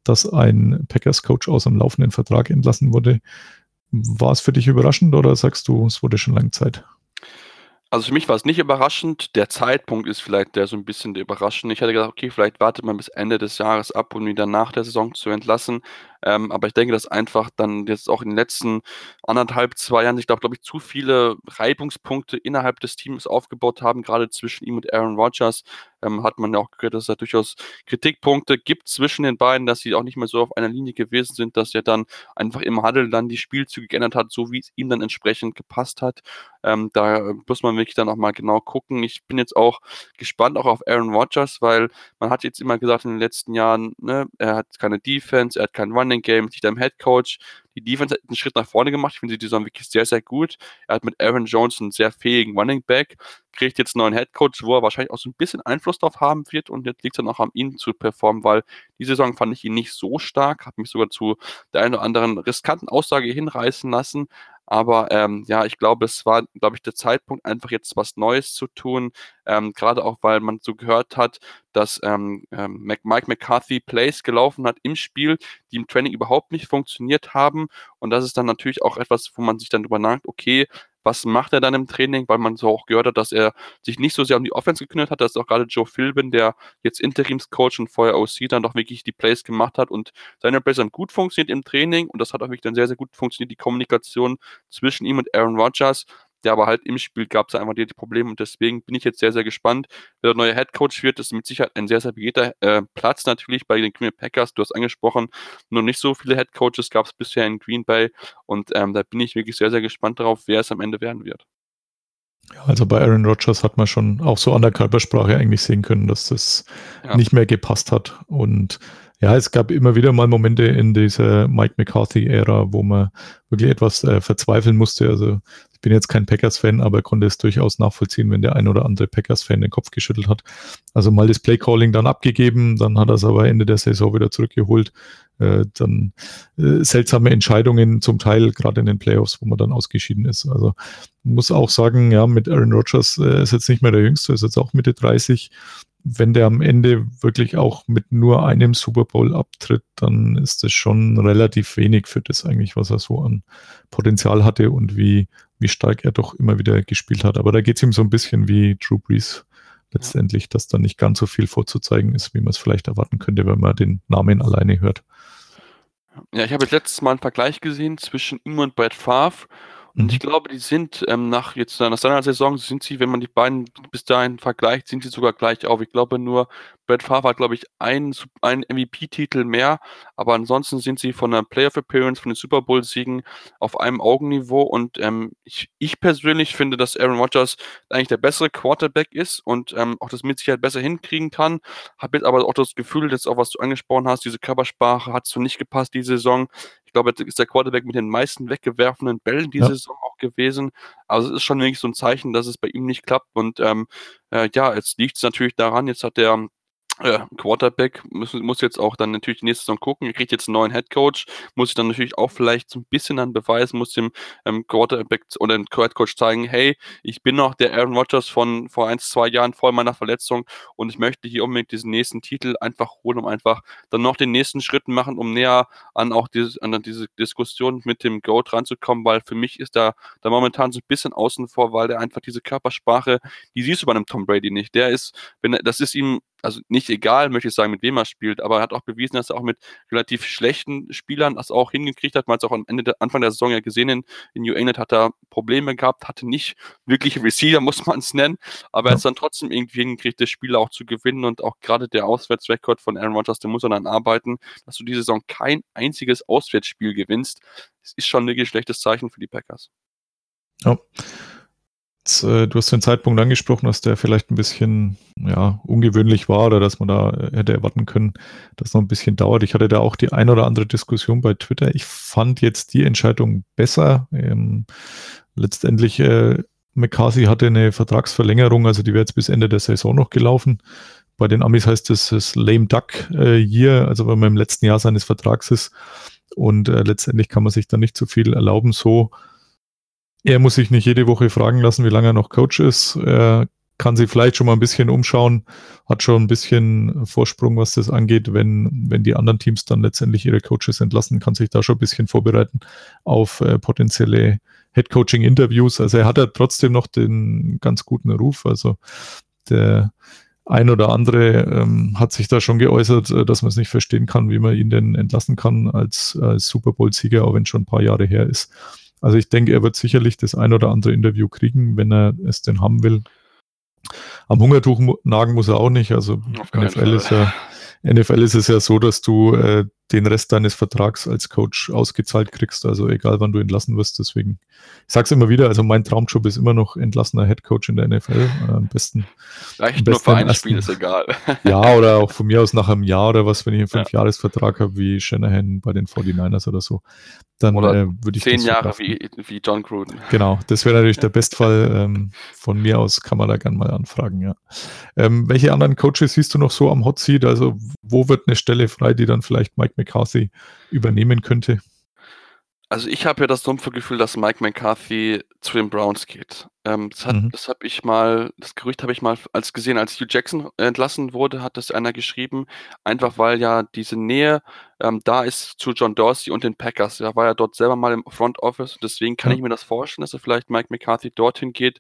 dass ein Packers-Coach aus einem laufenden Vertrag entlassen wurde. War es für dich überraschend oder sagst du, es wurde schon lange Zeit? Also für mich war es nicht überraschend. Der Zeitpunkt ist vielleicht der so ein bisschen überraschend. Ich hatte gedacht, okay, vielleicht wartet man bis Ende des Jahres ab, um ihn dann nach der Saison zu entlassen. Ähm, aber ich denke, dass einfach dann jetzt auch in den letzten anderthalb, zwei Jahren sich, glaube glaub ich, zu viele Reibungspunkte innerhalb des Teams aufgebaut haben, gerade zwischen ihm und Aaron Rodgers. Ähm, hat man ja auch gehört, dass es da durchaus Kritikpunkte gibt zwischen den beiden, dass sie auch nicht mehr so auf einer Linie gewesen sind, dass er dann einfach im Huddle dann die Spielzüge geändert hat, so wie es ihm dann entsprechend gepasst hat. Ähm, da muss man wirklich dann auch mal genau gucken. Ich bin jetzt auch gespannt auch auf Aaron Rodgers, weil man hat jetzt immer gesagt in den letzten Jahren, ne, er hat keine Defense, er hat kein Running Game, nicht am Head Coach. Die Defense hat einen Schritt nach vorne gemacht. Ich finde die Saison wirklich sehr, sehr gut. Er hat mit Aaron Jones einen sehr fähigen Running Back, kriegt jetzt einen neuen Head Coach, wo er wahrscheinlich auch so ein bisschen Einfluss drauf haben wird und jetzt liegt es dann auch an ihm zu performen, weil die Saison fand ich ihn nicht so stark, habe mich sogar zu der einen oder anderen riskanten Aussage hinreißen lassen. Aber ähm, ja, ich glaube, es war, glaube ich, der Zeitpunkt, einfach jetzt was Neues zu tun. Ähm, Gerade auch, weil man so gehört hat, dass ähm, ähm Mike McCarthy Plays gelaufen hat im Spiel, die im Training überhaupt nicht funktioniert haben. Und das ist dann natürlich auch etwas, wo man sich dann drüber nachdenkt, okay, was macht er dann im Training, weil man so auch gehört hat, dass er sich nicht so sehr um die Offense gekümmert hat, dass auch gerade Joe Philbin, der jetzt Interimscoach und vorher OC, dann doch wirklich die Plays gemacht hat und seine Plays dann gut funktioniert im Training und das hat auch wirklich dann sehr, sehr gut funktioniert, die Kommunikation zwischen ihm und Aaron Rodgers. Ja, aber halt im Spiel gab es einfach die, die, Probleme und deswegen bin ich jetzt sehr, sehr gespannt, wer der neue Head Coach wird. Das ist mit Sicherheit ein sehr, sehr begehrter äh, Platz natürlich bei den Green Bay Packers. Du hast angesprochen, nur nicht so viele Head Coaches gab es bisher in Green Bay und ähm, da bin ich wirklich sehr, sehr gespannt darauf, wer es am Ende werden wird. Ja, also bei Aaron Rodgers hat man schon auch so an der Körpersprache eigentlich sehen können, dass das ja. nicht mehr gepasst hat und ja, es gab immer wieder mal Momente in dieser Mike McCarthy-Ära, wo man wirklich etwas äh, verzweifeln musste. Also bin jetzt kein Packers-Fan, aber konnte es durchaus nachvollziehen, wenn der ein oder andere Packers-Fan den Kopf geschüttelt hat. Also mal das Play-Calling dann abgegeben, dann hat er es aber Ende der Saison wieder zurückgeholt. Äh, dann äh, seltsame Entscheidungen zum Teil, gerade in den Playoffs, wo man dann ausgeschieden ist. Also muss auch sagen, ja, mit Aaron Rodgers äh, ist jetzt nicht mehr der Jüngste, ist jetzt auch Mitte 30 wenn der am Ende wirklich auch mit nur einem Super Bowl abtritt, dann ist das schon relativ wenig für das eigentlich, was er so an Potenzial hatte und wie, wie stark er doch immer wieder gespielt hat. Aber da geht es ihm so ein bisschen wie Drew Brees letztendlich, dass da nicht ganz so viel vorzuzeigen ist, wie man es vielleicht erwarten könnte, wenn man den Namen alleine hört. Ja, ich habe jetzt letztes Mal einen Vergleich gesehen zwischen ihm und Brad Favre und ich mhm. glaube, die sind ähm, nach jetzt nach seiner Saison sind sie, wenn man die beiden bis dahin vergleicht, sind sie sogar gleich auf. Ich glaube nur, Brad Favre hat, glaube ich, einen, einen MVP-Titel mehr, aber ansonsten sind sie von der Playoff Appearance, von den Super Bowl-Siegen auf einem Augenniveau. Und ähm, ich, ich, persönlich finde, dass Aaron Rodgers eigentlich der bessere Quarterback ist und ähm, auch das mit Sicherheit besser hinkriegen kann. Habe jetzt aber auch das Gefühl, dass auch was du angesprochen hast, diese Körpersprache hat so nicht gepasst diese Saison. Ich glaube, ist der Quarterback mit den meisten weggewerfenen Bällen diese ja. Saison auch gewesen. Also es ist schon wirklich so ein Zeichen, dass es bei ihm nicht klappt. Und ähm, äh, ja, jetzt liegt es natürlich daran, jetzt hat der äh, Quarterback muss, muss jetzt auch dann natürlich die nächste Saison gucken. Er kriegt jetzt einen neuen Head Coach, muss sich dann natürlich auch vielleicht so ein bisschen dann beweisen, muss dem ähm, Quarterback oder dem Head Coach zeigen, hey, ich bin noch der Aaron Rodgers von vor ein, zwei Jahren vor meiner Verletzung und ich möchte hier unbedingt diesen nächsten Titel einfach holen, um einfach dann noch den nächsten Schritt machen, um näher an auch diese, an diese Diskussion mit dem Goat ranzukommen, weil für mich ist da, da momentan so ein bisschen außen vor, weil der einfach diese Körpersprache, die siehst du bei einem Tom Brady nicht. Der ist, wenn das ist ihm also nicht egal, möchte ich sagen, mit wem er spielt, aber er hat auch bewiesen, dass er auch mit relativ schlechten Spielern das auch hingekriegt hat. Man hat es auch am Ende Anfang der Saison ja gesehen, in, in New England hat er Probleme gehabt, hatte nicht wirkliche Receiver, muss man es nennen, aber er hat es dann trotzdem irgendwie hingekriegt, das Spiel auch zu gewinnen und auch gerade der Auswärtsrekord von Aaron Rodgers, der muss er dann arbeiten, dass du diese Saison kein einziges Auswärtsspiel gewinnst. Das ist schon ein wirklich schlechtes Zeichen für die Packers. Ja. Äh, du hast den Zeitpunkt angesprochen, dass der vielleicht ein bisschen ja, ungewöhnlich war oder dass man da äh, hätte erwarten können, dass noch ein bisschen dauert. Ich hatte da auch die ein oder andere Diskussion bei Twitter. Ich fand jetzt die Entscheidung besser. Ähm, letztendlich, äh, McCarthy hatte eine Vertragsverlängerung, also die wäre jetzt bis Ende der Saison noch gelaufen. Bei den Amis heißt es das Lame Duck äh, Year, also wenn man im letzten Jahr seines Vertrags ist. Und äh, letztendlich kann man sich da nicht so viel erlauben. So er muss sich nicht jede Woche fragen lassen, wie lange er noch Coach ist. Er kann sich vielleicht schon mal ein bisschen umschauen, hat schon ein bisschen Vorsprung, was das angeht. Wenn, wenn die anderen Teams dann letztendlich ihre Coaches entlassen, kann sich da schon ein bisschen vorbereiten auf äh, potenzielle Head-Coaching-Interviews. Also er hat ja trotzdem noch den ganz guten Ruf. Also der ein oder andere ähm, hat sich da schon geäußert, äh, dass man es nicht verstehen kann, wie man ihn denn entlassen kann als, als Super Bowl-Sieger, auch wenn es schon ein paar Jahre her ist. Also ich denke, er wird sicherlich das ein oder andere Interview kriegen, wenn er es denn haben will. Am Hungertuch nagen muss er auch nicht. Also NFL ist ja NFL ist es ja so, dass du äh, den Rest deines Vertrags als Coach ausgezahlt kriegst, also egal wann du entlassen wirst. Deswegen, ich sage es immer wieder, also mein Traumjob ist immer noch entlassener Head Coach in der NFL. Äh, am besten. Reicht nur für ein Spiel, ist egal. Ja, oder auch von mir aus nach einem Jahr oder was, wenn ich einen Fünfjahresvertrag habe, wie Shanahan bei den 49ers oder so. Dann äh, würde ich. Zehn Jahre wie, wie John Gruden. Genau, das wäre natürlich der Bestfall. Ähm, von mir aus kann man da gerne mal anfragen, ja. Ähm, welche anderen Coaches siehst du noch so am Hot Seat? Also, wo wird eine Stelle frei, die dann vielleicht Mike McCarthy übernehmen könnte? Also ich habe ja das dumpfe Gefühl, dass Mike McCarthy zu den Browns geht. Ähm, das hat, mhm. das habe ich mal, das Gerücht habe ich mal als gesehen, als Hugh Jackson entlassen wurde, hat das einer geschrieben, einfach weil ja diese Nähe ähm, da ist zu John Dorsey und den Packers. Er war ja dort selber mal im Front Office und deswegen kann ja. ich mir das vorstellen, dass er vielleicht Mike McCarthy dorthin geht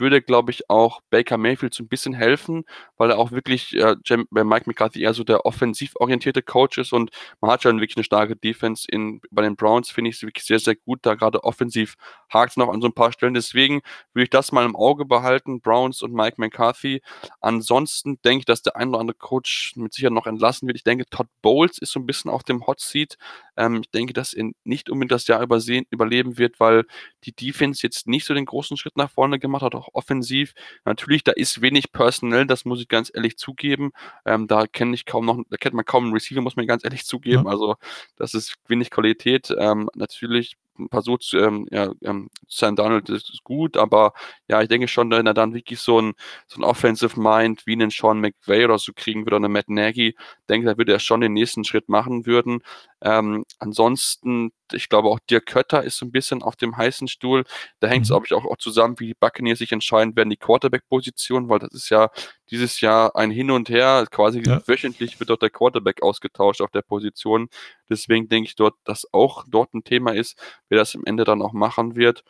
würde, glaube ich, auch Baker Mayfield so ein bisschen helfen, weil er auch wirklich äh, Mike McCarthy eher so der offensiv orientierte Coach ist und man hat schon wirklich eine starke Defense in, bei den Browns, finde ich es wirklich sehr, sehr gut, da gerade offensiv hakt es noch an so ein paar Stellen. Deswegen würde ich das mal im Auge behalten, Browns und Mike McCarthy. Ansonsten denke ich, dass der ein oder andere Coach mit Sicherheit noch entlassen wird. Ich denke, Todd Bowles ist so ein bisschen auf dem Hot Seat. Ähm, ich denke, dass er nicht unbedingt das Jahr übersehen, überleben wird, weil die Defense jetzt nicht so den großen Schritt nach vorne gemacht hat, auch offensiv. Natürlich, da ist wenig personell, das muss ich ganz ehrlich zugeben. Ähm, da kenne ich kaum noch, da kennt man kaum einen Receiver, muss man ganz ehrlich zugeben. Ja. Also das ist wenig Qualität. Ähm, natürlich versucht, ähm, ja, ähm, Sam Donald ist gut, aber ja, ich denke schon, wenn er dann wirklich so ein, so ein Offensive Mind wie einen Sean McVay oder so kriegen würde oder einen Matt Nagy, denke, da würde er schon den nächsten Schritt machen würden. Ähm, ansonsten, ich glaube auch Dirk Kötter ist so ein bisschen auf dem heißen Stuhl. Da hängt es, mhm. glaube ich, auch, auch zusammen, wie die Buccaneers sich entscheiden werden, die Quarterback-Position, weil das ist ja dieses Jahr ein Hin und Her. Quasi ja. wöchentlich wird dort der Quarterback ausgetauscht auf der Position. Deswegen denke ich dort, dass auch dort ein Thema ist, wer das am Ende dann auch machen wird.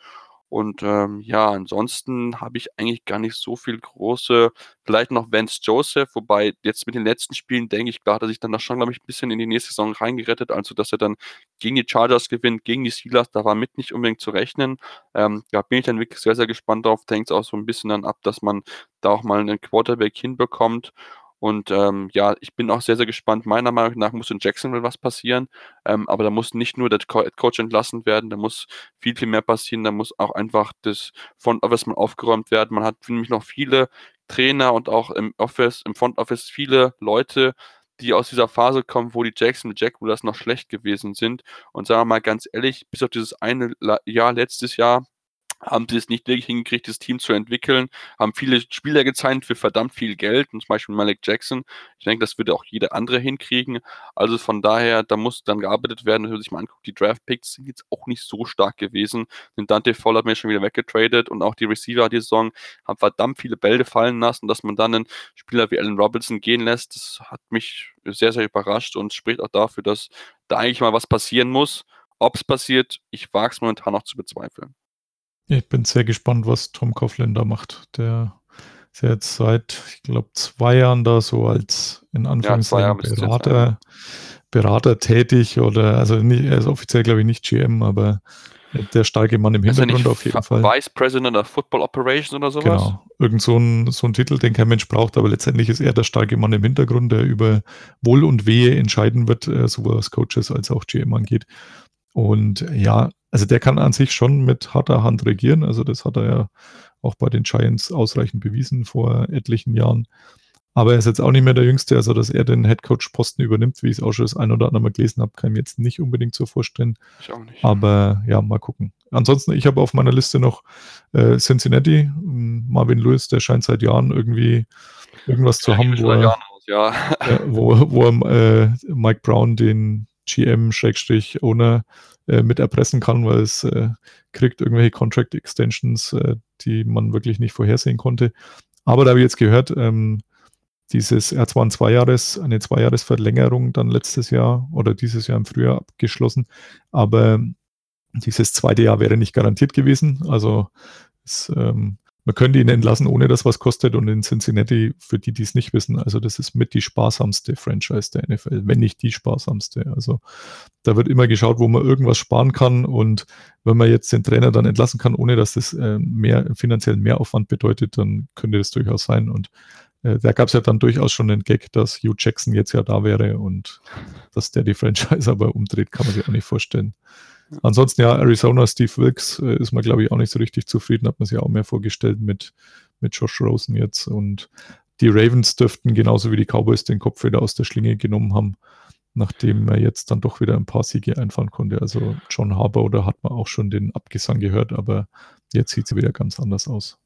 Und ähm, ja, ansonsten habe ich eigentlich gar nicht so viel große, vielleicht noch Vance Joseph, wobei jetzt mit den letzten Spielen denke ich, klar, dass ich dann da schon, glaube ich, ein bisschen in die nächste Saison reingerettet, also dass er dann gegen die Chargers gewinnt, gegen die Steelers, da war mit nicht unbedingt zu rechnen. Ähm, da bin ich dann wirklich sehr, sehr gespannt drauf. Hängt es auch so ein bisschen dann ab, dass man da auch mal einen Quarterback hinbekommt. Und ähm, ja, ich bin auch sehr, sehr gespannt. Meiner Meinung nach muss in Jacksonville was passieren. Ähm, aber da muss nicht nur der Co Coach entlassen werden, da muss viel, viel mehr passieren. Da muss auch einfach das Front Office mal aufgeräumt werden. Man hat nämlich noch viele Trainer und auch im Office, im Front Office viele Leute, die aus dieser Phase kommen, wo die Jackson Jaguars noch schlecht gewesen sind. Und sagen wir mal ganz ehrlich, bis auf dieses eine Jahr letztes Jahr haben sie es nicht wirklich hingekriegt, das Team zu entwickeln, haben viele Spieler gezeigt für verdammt viel Geld, zum Beispiel Malik Jackson. Ich denke, das würde auch jeder andere hinkriegen. Also von daher, da muss dann gearbeitet werden. Wenn man sich mal anguckt, die Draft-Picks sind jetzt auch nicht so stark gewesen. Den Dante Fall hat mir schon wieder weggetradet und auch die Receiver die Saison haben verdammt viele Bälle fallen lassen. Dass man dann einen Spieler wie Allen Robinson gehen lässt, das hat mich sehr, sehr überrascht und spricht auch dafür, dass da eigentlich mal was passieren muss. Ob es passiert, ich wage es momentan noch zu bezweifeln. Ich bin sehr gespannt, was Tom Coughlin da macht. Der ist ja jetzt seit, ich glaube, zwei Jahren da so als in Anführungszeichen ja, Berater, Berater tätig oder also nicht, er ist offiziell glaube ich nicht GM, aber der starke Mann im Hintergrund auf jeden Fall. Vice President of Football Operations oder sowas? Genau. Irgend so ein, so ein Titel, den kein Mensch braucht, aber letztendlich ist er der starke Mann im Hintergrund, der über Wohl und Wehe entscheiden wird, äh, sowohl was Coaches als auch GM angeht. Und ja, also der kann an sich schon mit harter Hand regieren. Also das hat er ja auch bei den Giants ausreichend bewiesen vor etlichen Jahren. Aber er ist jetzt auch nicht mehr der Jüngste, also dass er den Headcoach-Posten übernimmt, wie ich es auch schon das ein oder andere Mal gelesen habe, kann ich mir jetzt nicht unbedingt so vorstellen. Ich auch nicht. Aber ja, mal gucken. Ansonsten, ich habe auf meiner Liste noch äh, Cincinnati. Marvin Lewis, der scheint seit Jahren irgendwie irgendwas zu haben, wo er, aus, ja. äh, wo, wo er, äh, Mike Brown den GM-Owner äh, mit erpressen kann, weil es äh, kriegt irgendwelche Contract Extensions, äh, die man wirklich nicht vorhersehen konnte. Aber da habe ich jetzt gehört, ähm, dieses, er zwar ein Zweijahres, eine Zweijahresverlängerung dann letztes Jahr oder dieses Jahr im Frühjahr abgeschlossen, aber dieses zweite Jahr wäre nicht garantiert gewesen. Also es ähm, man könnte ihn entlassen, ohne dass was kostet. Und in Cincinnati, für die, die es nicht wissen, also das ist mit die sparsamste Franchise der NFL, wenn nicht die sparsamste. Also da wird immer geschaut, wo man irgendwas sparen kann. Und wenn man jetzt den Trainer dann entlassen kann, ohne dass das äh, mehr finanziellen Mehraufwand bedeutet, dann könnte das durchaus sein. Und äh, da gab es ja dann durchaus schon den Gag, dass Hugh Jackson jetzt ja da wäre und dass der die Franchise aber umdreht, kann man sich auch nicht vorstellen. Ansonsten ja, Arizona, Steve Wilkes äh, ist man, glaube ich, auch nicht so richtig zufrieden, hat man sich auch mehr vorgestellt mit, mit Josh Rosen jetzt. Und die Ravens dürften genauso wie die Cowboys den Kopf wieder aus der Schlinge genommen haben, nachdem er jetzt dann doch wieder ein paar Siege einfahren konnte. Also John Harbour, da hat man auch schon den Abgesang gehört, aber jetzt sieht es wieder ganz anders aus.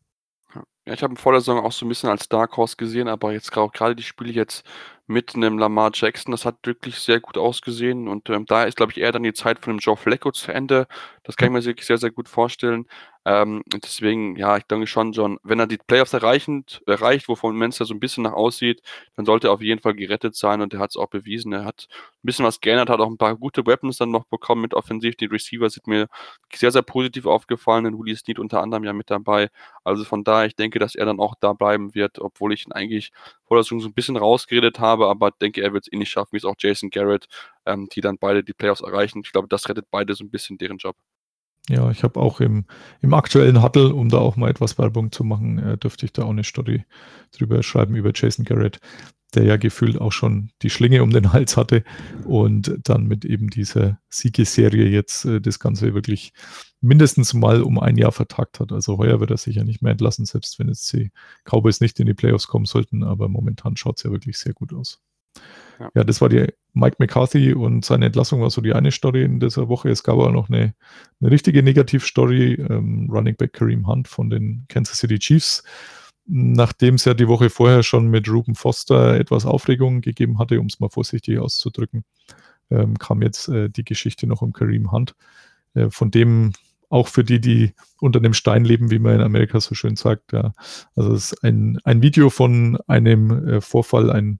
Ja, ich habe ihn vor der Saison auch so ein bisschen als Dark Horse gesehen, aber jetzt gerade die Spiele jetzt mit einem Lamar Jackson, das hat wirklich sehr gut ausgesehen und, ähm, da ist, glaube ich, eher dann die Zeit von dem Joe Flacco zu Ende. Das kann ich mir wirklich sehr, sehr gut vorstellen. Ähm, deswegen, ja, ich denke schon, John, wenn er die Playoffs erreichend erreicht, wovon Menster so ein bisschen nach aussieht, dann sollte er auf jeden Fall gerettet sein und er hat es auch bewiesen. Er hat ein bisschen was geändert, hat auch ein paar gute Weapons dann noch bekommen mit offensiv. Die Receiver sind mir sehr, sehr positiv aufgefallen, den Willie Snead unter anderem ja mit dabei. Also von daher, ich denke, dass er dann auch da bleiben wird, obwohl ich ihn eigentlich vor der Saison so ein bisschen rausgeredet habe, aber denke, er wird es eh nicht schaffen, wie es auch Jason Garrett, ähm, die dann beide die Playoffs erreichen. Ich glaube, das rettet beide so ein bisschen deren Job. Ja, ich habe auch im, im aktuellen Huddle, um da auch mal etwas Werbung zu machen, äh, dürfte ich da auch eine Story drüber schreiben über Jason Garrett, der ja gefühlt auch schon die Schlinge um den Hals hatte und dann mit eben dieser Siegeserie jetzt äh, das Ganze wirklich mindestens mal um ein Jahr vertagt hat. Also heuer wird er sicher nicht mehr entlassen, selbst wenn jetzt die Cowboys nicht in die Playoffs kommen sollten, aber momentan schaut es ja wirklich sehr gut aus. Ja. ja. das war die Mike McCarthy und seine Entlassung war so die eine Story in dieser Woche. Es gab aber noch eine, eine richtige Negativstory. Ähm, Running Back Kareem Hunt von den Kansas City Chiefs. Nachdem es ja die Woche vorher schon mit Ruben Foster etwas Aufregung gegeben hatte, um es mal vorsichtig auszudrücken, ähm, kam jetzt äh, die Geschichte noch um Kareem Hunt, äh, von dem auch für die, die unter dem Stein leben, wie man in Amerika so schön sagt. Ja. Also es ist ein, ein Video von einem äh, Vorfall, ein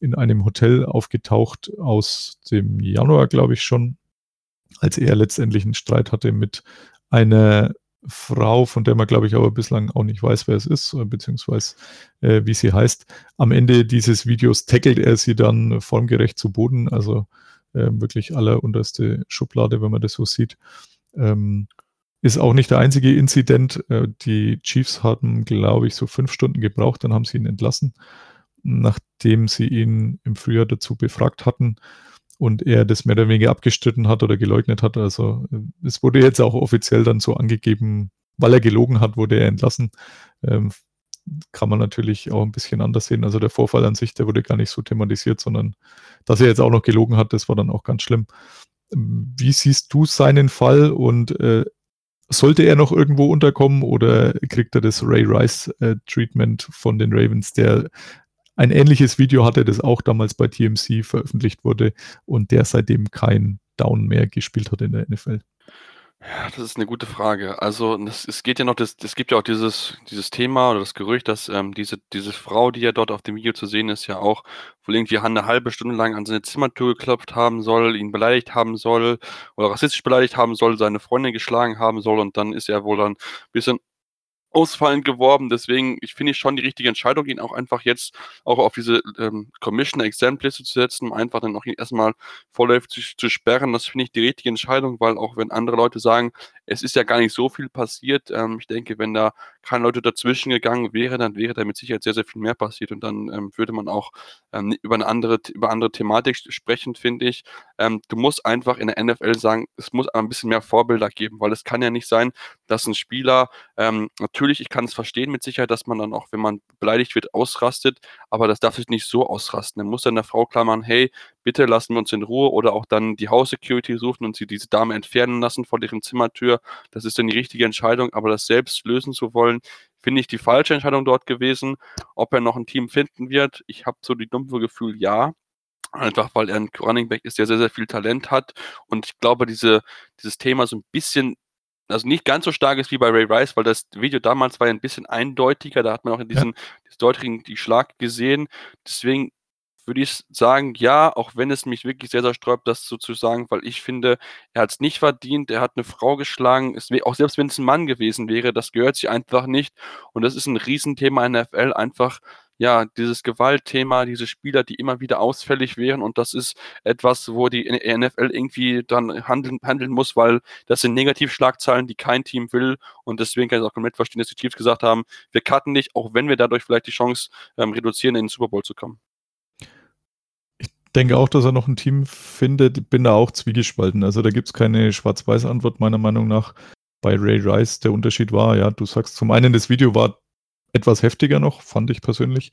in einem Hotel aufgetaucht aus dem Januar, glaube ich schon, als er letztendlich einen Streit hatte mit einer Frau, von der man, glaube ich, aber bislang auch nicht weiß, wer es ist, beziehungsweise äh, wie sie heißt. Am Ende dieses Videos tackelt er sie dann formgerecht zu Boden, also äh, wirklich allerunterste Schublade, wenn man das so sieht. Ähm, ist auch nicht der einzige Inzident. Äh, die Chiefs hatten, glaube ich, so fünf Stunden gebraucht, dann haben sie ihn entlassen nachdem sie ihn im Frühjahr dazu befragt hatten und er das mehr oder weniger abgestritten hat oder geleugnet hat. Also es wurde jetzt auch offiziell dann so angegeben, weil er gelogen hat, wurde er entlassen. Ähm, kann man natürlich auch ein bisschen anders sehen. Also der Vorfall an sich, der wurde gar nicht so thematisiert, sondern dass er jetzt auch noch gelogen hat, das war dann auch ganz schlimm. Wie siehst du seinen Fall und äh, sollte er noch irgendwo unterkommen oder kriegt er das Ray Rice äh, Treatment von den Ravens, der ein ähnliches Video hatte, das auch damals bei TMC veröffentlicht wurde und der seitdem kein Down mehr gespielt hat in der NFL. Ja, das ist eine gute Frage. Also, das, es geht ja noch, das, es gibt ja auch dieses, dieses Thema oder das Gerücht, dass ähm, diese, diese Frau, die ja dort auf dem Video zu sehen ist, ja auch wohl irgendwie eine halbe Stunde lang an seine Zimmertür geklopft haben soll, ihn beleidigt haben soll oder rassistisch beleidigt haben soll, seine Freundin geschlagen haben soll und dann ist er wohl dann ein bisschen ausfallend geworben. Deswegen, ich finde ich schon die richtige Entscheidung, ihn auch einfach jetzt auch auf diese ähm, Commissioner Exempliste zu setzen, um einfach dann auch ihn erstmal vorläufig zu, zu sperren. Das finde ich die richtige Entscheidung, weil auch wenn andere Leute sagen, es ist ja gar nicht so viel passiert, ähm, ich denke, wenn da keine Leute dazwischen gegangen wären, dann wäre da mit Sicherheit sehr, sehr viel mehr passiert und dann ähm, würde man auch ähm, über eine andere, über andere Thematik sprechen, finde ich. Ähm, du musst einfach in der NFL sagen, es muss ein bisschen mehr Vorbilder geben, weil es kann ja nicht sein, dass ein Spieler ähm, natürlich, ich kann es verstehen mit Sicherheit, dass man dann auch, wenn man beleidigt wird, ausrastet, aber das darf sich nicht so ausrasten. Dann muss dann der Frau klar machen, hey, bitte lassen wir uns in Ruhe oder auch dann die House Security suchen und sie diese Dame entfernen lassen vor deren Zimmertür. Das ist dann die richtige Entscheidung, aber das selbst lösen zu wollen, finde ich die falsche Entscheidung dort gewesen. Ob er noch ein Team finden wird, ich habe so die dumpfe Gefühl, ja. Einfach weil er ein Running Back ist, der sehr, sehr viel Talent hat. Und ich glaube, diese, dieses Thema so ein bisschen also nicht ganz so stark ist wie bei Ray Rice, weil das Video damals war ja ein bisschen eindeutiger, da hat man auch in diesen ja. deutlichen die Schlag gesehen. Deswegen würde ich sagen, ja, auch wenn es mich wirklich sehr, sehr sträubt, das so zu sagen, weil ich finde, er hat es nicht verdient, er hat eine Frau geschlagen, es auch selbst wenn es ein Mann gewesen wäre, das gehört sich einfach nicht. Und das ist ein Riesenthema in der FL, einfach ja, dieses Gewaltthema, diese Spieler, die immer wieder ausfällig wären und das ist etwas, wo die NFL irgendwie dann handeln, handeln muss, weil das sind Negativschlagzeilen, die kein Team will und deswegen kann ich auch komplett verstehen, dass die Chiefs gesagt haben, wir cutten nicht, auch wenn wir dadurch vielleicht die Chance ähm, reduzieren, in den Super Bowl zu kommen. Denke auch, dass er noch ein Team findet, bin da auch zwiegespalten. Also da gibt es keine schwarz-weiß Antwort meiner Meinung nach. Bei Ray Rice der Unterschied war, ja, du sagst zum einen, das Video war etwas heftiger noch, fand ich persönlich.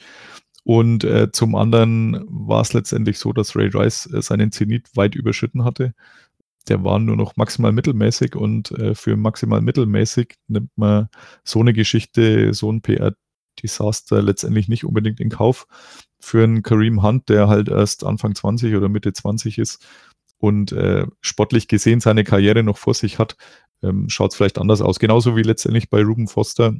Und äh, zum anderen war es letztendlich so, dass Ray Rice äh, seinen Zenit weit überschritten hatte. Der war nur noch maximal mittelmäßig und äh, für maximal mittelmäßig nimmt man so eine Geschichte, so ein PR-Desaster letztendlich nicht unbedingt in Kauf. Für einen Kareem Hunt, der halt erst Anfang 20 oder Mitte 20 ist und äh, sportlich gesehen seine Karriere noch vor sich hat, ähm, schaut es vielleicht anders aus. Genauso wie letztendlich bei Ruben Foster,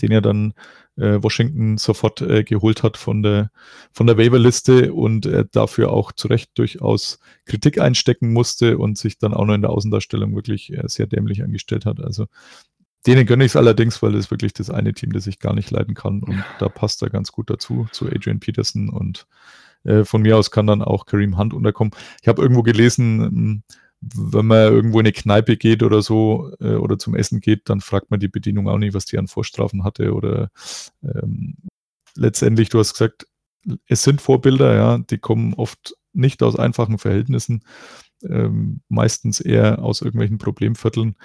den ja dann äh, Washington sofort äh, geholt hat von der, von der Waiverliste und äh, dafür auch zu Recht durchaus Kritik einstecken musste und sich dann auch noch in der Außendarstellung wirklich äh, sehr dämlich angestellt hat. Also denen gönne ich es allerdings, weil das ist wirklich das eine Team, das ich gar nicht leiden kann. Und da passt er ganz gut dazu, zu Adrian Peterson. Und äh, von mir aus kann dann auch Kareem Hunt unterkommen. Ich habe irgendwo gelesen, hm, wenn man irgendwo in eine Kneipe geht oder so äh, oder zum Essen geht, dann fragt man die Bedienung auch nicht, was die an Vorstrafen hatte oder ähm, letztendlich, du hast gesagt, es sind Vorbilder, ja, die kommen oft nicht aus einfachen Verhältnissen, ähm, meistens eher aus irgendwelchen Problemvierteln.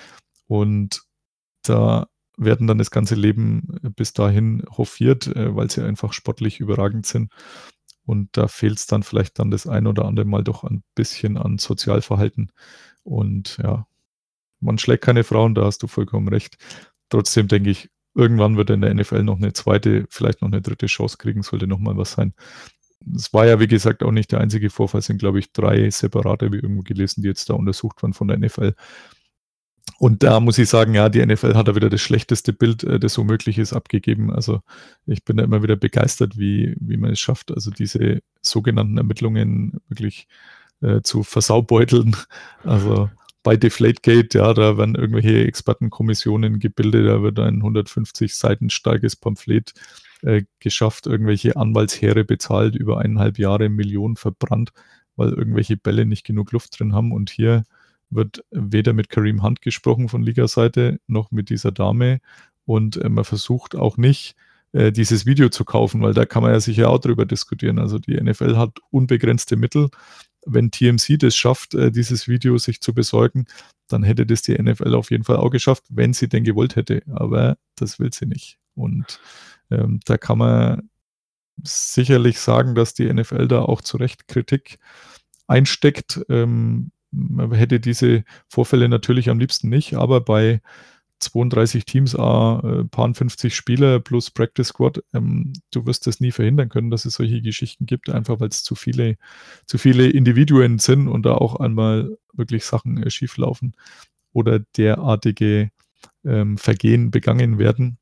Und da werden dann das ganze Leben bis dahin hofiert, äh, weil sie einfach sportlich überragend sind. Und da fehlt es dann vielleicht dann das ein oder andere Mal doch ein bisschen an Sozialverhalten. Und ja, man schlägt keine Frauen, da hast du vollkommen recht. Trotzdem denke ich, irgendwann wird in der NFL noch eine zweite, vielleicht noch eine dritte Chance kriegen, sollte nochmal was sein. Es war ja, wie gesagt, auch nicht der einzige Vorfall, es sind, glaube ich, drei separate, wie irgendwo gelesen, die jetzt da untersucht waren von der NFL. Und da muss ich sagen, ja, die NFL hat da wieder das schlechteste Bild, äh, das so möglich ist, abgegeben. Also ich bin da immer wieder begeistert, wie, wie man es schafft, also diese sogenannten Ermittlungen wirklich äh, zu versaubeuteln. Also bei Deflategate, ja, da werden irgendwelche Expertenkommissionen gebildet, da wird ein 150 Seiten starkes Pamphlet äh, geschafft, irgendwelche Anwaltsheere bezahlt, über eineinhalb Jahre Millionen verbrannt, weil irgendwelche Bälle nicht genug Luft drin haben. Und hier wird weder mit Kareem Hunt gesprochen von Liga-Seite noch mit dieser Dame. Und äh, man versucht auch nicht, äh, dieses Video zu kaufen, weil da kann man ja sicher auch drüber diskutieren. Also die NFL hat unbegrenzte Mittel. Wenn TMC das schafft, äh, dieses Video sich zu besorgen, dann hätte das die NFL auf jeden Fall auch geschafft, wenn sie denn gewollt hätte. Aber das will sie nicht. Und ähm, da kann man sicherlich sagen, dass die NFL da auch zu Recht Kritik einsteckt. Ähm, man hätte diese Vorfälle natürlich am liebsten nicht, aber bei 32 Teams, äh, paar 50 Spieler plus Practice Squad, ähm, du wirst das nie verhindern können, dass es solche Geschichten gibt, einfach weil es zu viele, zu viele Individuen sind und da auch einmal wirklich Sachen äh, schieflaufen oder derartige ähm, Vergehen begangen werden.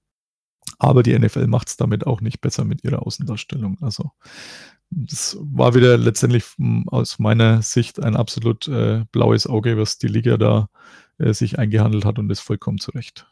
Aber die NFL macht es damit auch nicht besser mit ihrer Außendarstellung. Also das war wieder letztendlich hm, aus meiner Sicht ein absolut äh, blaues Auge, was die Liga da äh, sich eingehandelt hat und ist vollkommen zurecht.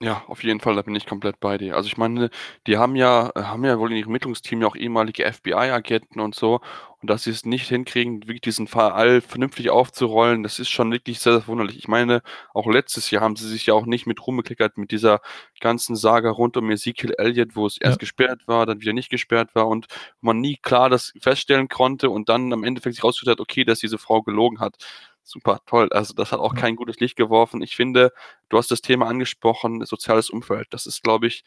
Ja, auf jeden Fall, da bin ich komplett bei dir. Also ich meine, die haben ja haben ja wohl in ihrem Ermittlungsteam ja auch ehemalige FBI-Agenten und so. Und dass sie es nicht hinkriegen, wirklich diesen Fall vernünftig aufzurollen, das ist schon wirklich sehr, sehr wunderlich. Ich meine, auch letztes Jahr haben sie sich ja auch nicht mit Ruhm bekleckert mit dieser ganzen Saga rund um Ezekiel Elliott, wo es erst Ja. gesperrt war, dann wieder nicht gesperrt war und man nie klar das feststellen konnte und dann am Endeffekt sich rausgestellt hat, okay, dass diese Frau gelogen hat. Super, toll. Also das hat auch kein gutes Licht geworfen. Ich finde, du hast das Thema angesprochen, soziales Umfeld. Das ist, glaube ich,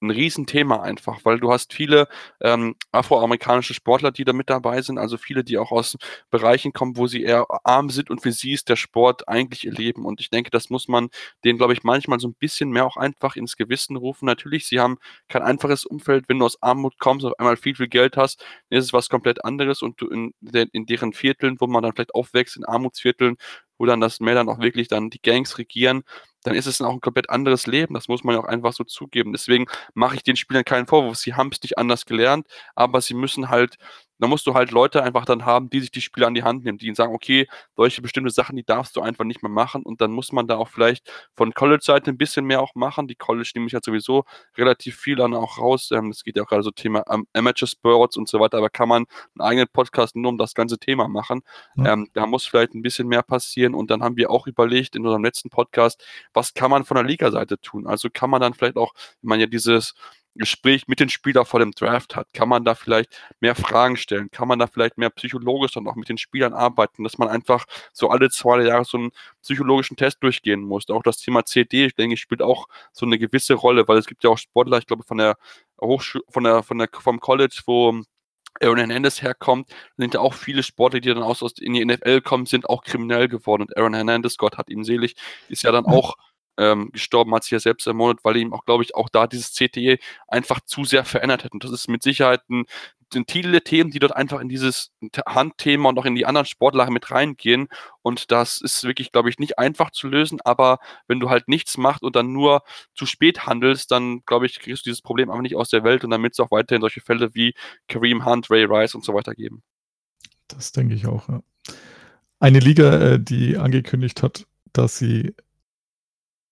ein Riesenthema einfach, weil du hast viele ähm, afroamerikanische Sportler, die da mit dabei sind, also viele, die auch aus Bereichen kommen, wo sie eher arm sind und für sie ist der Sport eigentlich ihr Leben. Und ich denke, das muss man denen, glaube ich, manchmal so ein bisschen mehr auch einfach ins Gewissen rufen. Natürlich, sie haben kein einfaches Umfeld. Wenn du aus Armut kommst, auf einmal viel, viel Geld hast, dann ist es was komplett anderes und du in, in deren Vierteln, wo man dann vielleicht aufwächst, in Armutsvierteln, wo dann das dann auch wirklich dann die Gangs regieren, dann ist es dann auch ein komplett anderes Leben. Das muss man ja auch einfach so zugeben. Deswegen mache ich den Spielern keinen Vorwurf. Sie haben es nicht anders gelernt, aber sie müssen halt da musst du halt Leute einfach dann haben, die sich die Spiele an die Hand nehmen, die ihnen sagen, okay, solche bestimmte Sachen, die darfst du einfach nicht mehr machen und dann muss man da auch vielleicht von College-Seite ein bisschen mehr auch machen. Die College nehme ich ja sowieso relativ viel dann auch raus. Ähm, es geht ja auch gerade so Thema ähm, Amateur Sports und so weiter, aber kann man einen eigenen Podcast nur um das ganze Thema machen. Ja. Ähm, da muss vielleicht ein bisschen mehr passieren und dann haben wir auch überlegt in unserem letzten Podcast, was kann man von der Liga-Seite tun? Also kann man dann vielleicht auch, wenn man ja dieses Gespräch mit den Spielern vor dem Draft hat? Kann man da vielleicht mehr Fragen stellen? Kann man da vielleicht mehr psychologisch dann auch mit den Spielern arbeiten, dass man einfach so alle zwei Jahre so einen psychologischen Test durchgehen muss? Auch das Thema CD, ich denke, spielt auch so eine gewisse Rolle, weil es gibt ja auch Sportler, ich glaube, von der Hochschule, von der, von der, vom College, wo Aaron Hernandez herkommt, sind ja auch viele Sportler, die dann aus, aus in die NFL kommen, sind auch kriminell geworden. Und Aaron Hernandez, Gott hat ihn selig, ist ja dann auch ähm, gestorben, hat sich ja selbst ermordet, weil ihm auch, glaube ich, auch da dieses CTE einfach zu sehr verändert hat. Und das ist mit Sicherheit ein, sind viele Themen, die dort einfach in dieses Handthema und auch in die anderen Sportlager mit reingehen. Und das ist wirklich, glaube ich, nicht einfach zu lösen. Aber wenn du halt nichts machst und dann nur zu spät handelst, dann, glaube ich, kriegst du dieses Problem einfach nicht aus der Welt. Und wird es auch weiterhin solche Fälle wie Kareem Hunt, Ray Rice und so weiter geben. Das denke ich auch, ja. Eine Liga, äh, die angekündigt hat, dass sie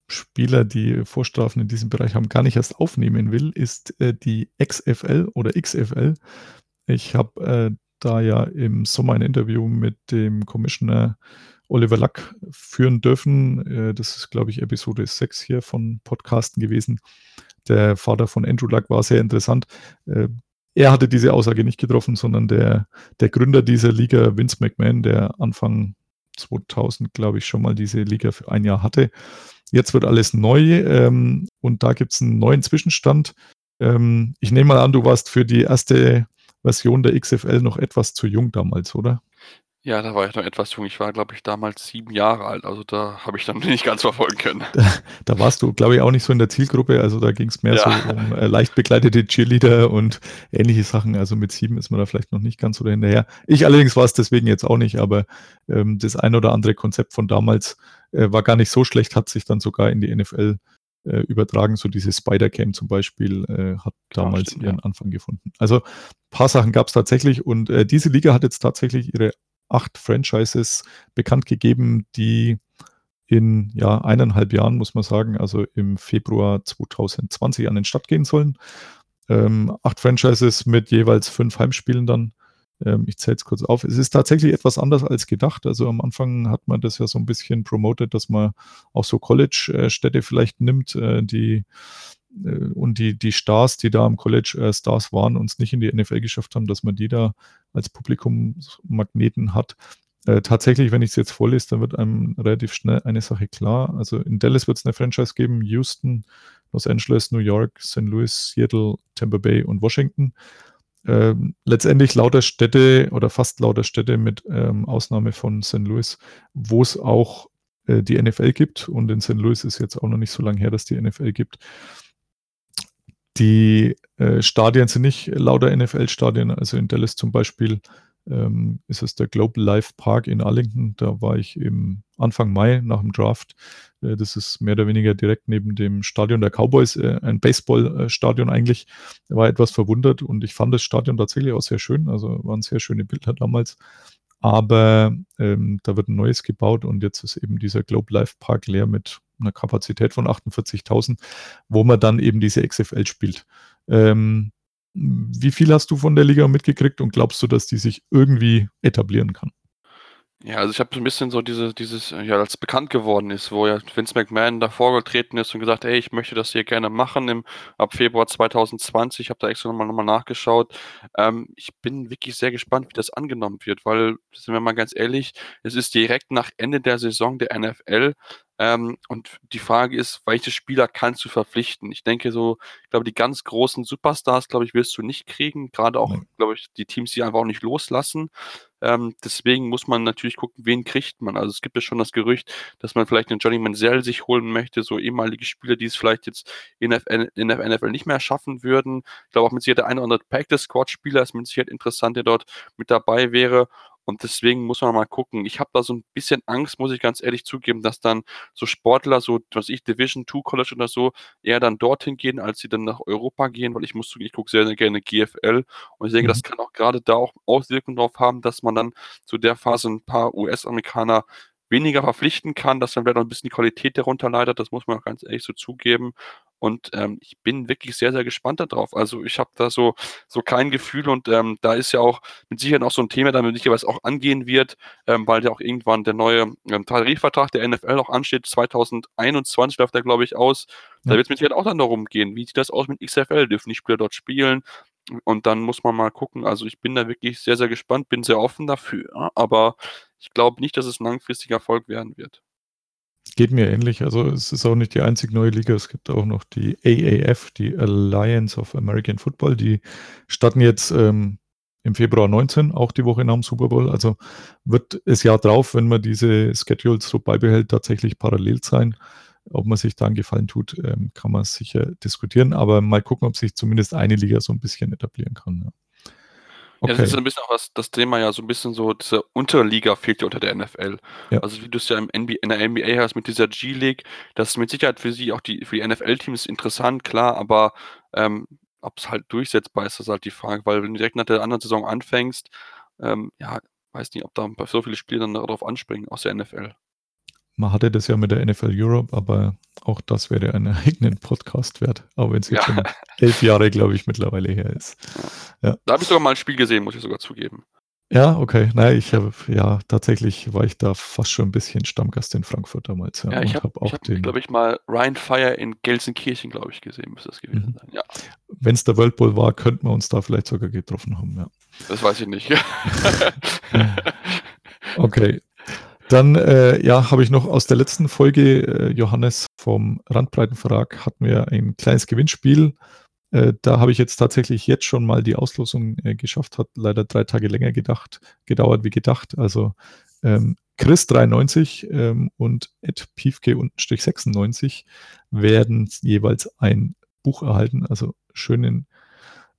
Spieler, die Vorstrafen in diesem Bereich haben, gar nicht erst aufnehmen will, ist äh, die XFL oder XFL. Ich habe äh, da ja im Sommer ein Interview mit dem Commissioner Oliver Lack führen dürfen. Äh, das ist, glaube ich, Episode 6 hier von Podcasten gewesen. Der Vater von Andrew Luck war sehr interessant. Äh, er hatte diese Aussage nicht getroffen, sondern der, der Gründer dieser Liga, Vince McMahon, der Anfang 2000, glaube ich, schon mal diese Liga für ein Jahr hatte. Jetzt wird alles neu ähm, und da gibt es einen neuen Zwischenstand. Ähm, ich nehme mal an, du warst für die erste Version der XFL noch etwas zu jung damals, oder? Ja, da war ich noch etwas jung. Ich war, glaube ich, damals sieben Jahre alt. Also da habe ich dann nicht ganz verfolgen können. Da, da warst du, glaube ich, auch nicht so in der Zielgruppe. Also da ging es mehr ja. so um äh, leicht begleitete Cheerleader und ähnliche Sachen. Also mit sieben ist man da vielleicht noch nicht ganz so dahinterher. Ich allerdings war es deswegen jetzt auch nicht, aber ähm, das ein oder andere Konzept von damals äh, war gar nicht so schlecht, hat sich dann sogar in die NFL äh, übertragen. So diese Spider-Cam zum Beispiel äh, hat damals ja, ihren ja. Anfang gefunden. Also ein paar Sachen gab es tatsächlich und äh, diese Liga hat jetzt tatsächlich ihre acht Franchises bekannt gegeben, die in ja, eineinhalb Jahren, muss man sagen, also im Februar 2020 an den Start gehen sollen. Ähm, acht Franchises mit jeweils fünf Heimspielen dann. Ähm, ich zähle es kurz auf. Es ist tatsächlich etwas anders als gedacht. Also am Anfang hat man das ja so ein bisschen promotet, dass man auch so College-Städte vielleicht nimmt, äh, die äh, und die, die Stars, die da am College äh, Stars waren und es nicht in die NFL geschafft haben, dass man die da als Publikummagneten hat. Äh, tatsächlich, wenn ich es jetzt vorlese, dann wird einem relativ schnell eine Sache klar. Also in Dallas wird es eine Franchise geben, Houston, Los Angeles, New York, St. Louis, Seattle, Tampa Bay und Washington. Ähm, letztendlich lauter Städte oder fast lauter Städte mit ähm, Ausnahme von St. Louis, wo es auch äh, die NFL gibt. Und in St. Louis ist jetzt auch noch nicht so lange her, dass die NFL gibt. Die äh, Stadien sind nicht lauter NFL-Stadien. Also in Dallas zum Beispiel ähm, ist es der Global Life Park in Arlington. Da war ich im Anfang Mai nach dem Draft. Äh, das ist mehr oder weniger direkt neben dem Stadion der Cowboys, äh, ein Baseballstadion eigentlich. Ich war etwas verwundert und ich fand das Stadion tatsächlich auch sehr schön. Also waren sehr schöne Bilder damals. Aber ähm, da wird ein neues gebaut und jetzt ist eben dieser Global Life Park leer mit einer Kapazität von 48.000, wo man dann eben diese XFL spielt. Ähm, wie viel hast du von der Liga mitgekriegt und glaubst du, dass die sich irgendwie etablieren kann? Ja, also ich habe so ein bisschen so diese, dieses, ja, als bekannt geworden ist, wo ja Vince McMahon davor getreten ist und gesagt, ey, ich möchte das hier gerne machen im, ab Februar 2020. Ich habe da extra nochmal noch mal nachgeschaut. Ähm, ich bin wirklich sehr gespannt, wie das angenommen wird, weil, sind wir mal ganz ehrlich, es ist direkt nach Ende der Saison der NFL. Ähm, und die Frage ist, welche Spieler kannst du verpflichten? Ich denke so, ich glaube, die ganz großen Superstars, glaube ich, wirst du nicht kriegen. Gerade auch, glaube ich, die Teams, die einfach auch nicht loslassen. Ähm, deswegen muss man natürlich gucken, wen kriegt man. Also es gibt ja schon das Gerücht, dass man vielleicht einen Johnny Manziel sich holen möchte, so ehemalige Spieler, die es vielleicht jetzt in der, NFL nicht mehr schaffen würden. Ich glaube auch mit Sicherheit der eine oder andere Practice Squad Spieler ist mit Sicherheit interessant, der dort mit dabei wäre. Und deswegen muss man mal gucken. Ich habe da so ein bisschen Angst, muss ich ganz ehrlich zugeben, dass dann so Sportler, so was ich, Division 2 College oder so, eher dann dorthin gehen, als sie dann nach Europa gehen, weil ich muss zugeben, ich gucke sehr, sehr gerne GFL und ich denke, Mhm. das kann auch gerade da auch Auswirkungen darauf haben, dass man dann zu der Phase ein paar US-Amerikaner weniger verpflichten kann, dass dann vielleicht noch ein bisschen die Qualität darunter leidet, das muss man auch ganz ehrlich so zugeben. Und ähm, ich bin wirklich sehr, sehr gespannt darauf. Also ich habe da so, so kein Gefühl und ähm, da ist ja auch mit Sicherheit auch so ein Thema, damit sicher was auch angehen wird, ähm, weil ja auch irgendwann der neue ähm, Tarifvertrag der NFL auch ansteht. 2021 läuft der, glaube ich, aus. Da wird es mit Sicherheit auch dann darum gehen, wie sieht das aus mit XFL? Dürfen die Spieler dort spielen? Und dann muss man mal gucken. Also ich bin da wirklich sehr, sehr gespannt, bin sehr offen dafür, aber ich glaube nicht, dass es ein langfristiger Erfolg werden wird. Geht mir ähnlich. Also es ist auch nicht die einzig neue Liga. Es gibt auch noch die AAF, die Alliance of American Football. Die starten jetzt ähm, im Februar 19, auch die Woche nach dem Super Bowl. Also wird das Jahr drauf, wenn man diese Schedules so beibehält, tatsächlich parallel sein. Ob man sich da einen Gefallen tut, ähm, kann man sicher diskutieren. Aber mal gucken, ob sich zumindest eine Liga so ein bisschen etablieren kann. Ja. Ja, das ist ein bisschen auch was, das Thema ja so ein bisschen so, diese Unterliga fehlt ja unter der NFL. Ja. Also wie du es ja im NBA, in der NBA hast mit dieser G-League, das ist mit Sicherheit für sie auch die, für die NFL-Teams interessant, klar, aber ähm, ob es halt durchsetzbar ist, das ist halt die Frage, weil wenn du direkt nach der anderen Saison anfängst, ähm, ja, weiß nicht, ob da so viele Spieler dann darauf anspringen aus der NFL. Man hatte das ja mit der NFL Europe, aber auch das wäre einen eigenen Podcast wert. Auch wenn es jetzt Ja. schon elf Jahre, glaube ich, mittlerweile her ist. Da habe ich sogar mal ein Spiel gesehen, muss ich sogar zugeben. Ja, okay. Nein, ich habe, ja, tatsächlich war ich da fast schon ein bisschen Stammgast in Frankfurt damals. Ja, Ja, ich habe, hab auch hab, den, glaube ich, mal Ryan Fire in Gelsenkirchen, glaube ich, gesehen, müsste das gewesen Mhm. sein. Ja, wenn es der World Bowl war, könnten wir uns da vielleicht sogar getroffen haben. Ja. das weiß ich nicht. Okay. Dann, äh, ja, habe ich noch aus der letzten Folge, äh, Johannes vom Randbreitenverlag, hatten wir ein kleines Gewinnspiel. Äh, da habe ich jetzt tatsächlich jetzt schon mal die Auslosung äh, geschafft, hat leider drei Tage länger gedacht, gedauert wie gedacht. Also ähm, Chris93 ähm, und Ed Piefke-96 werden jeweils ein Buch erhalten. Also schönen,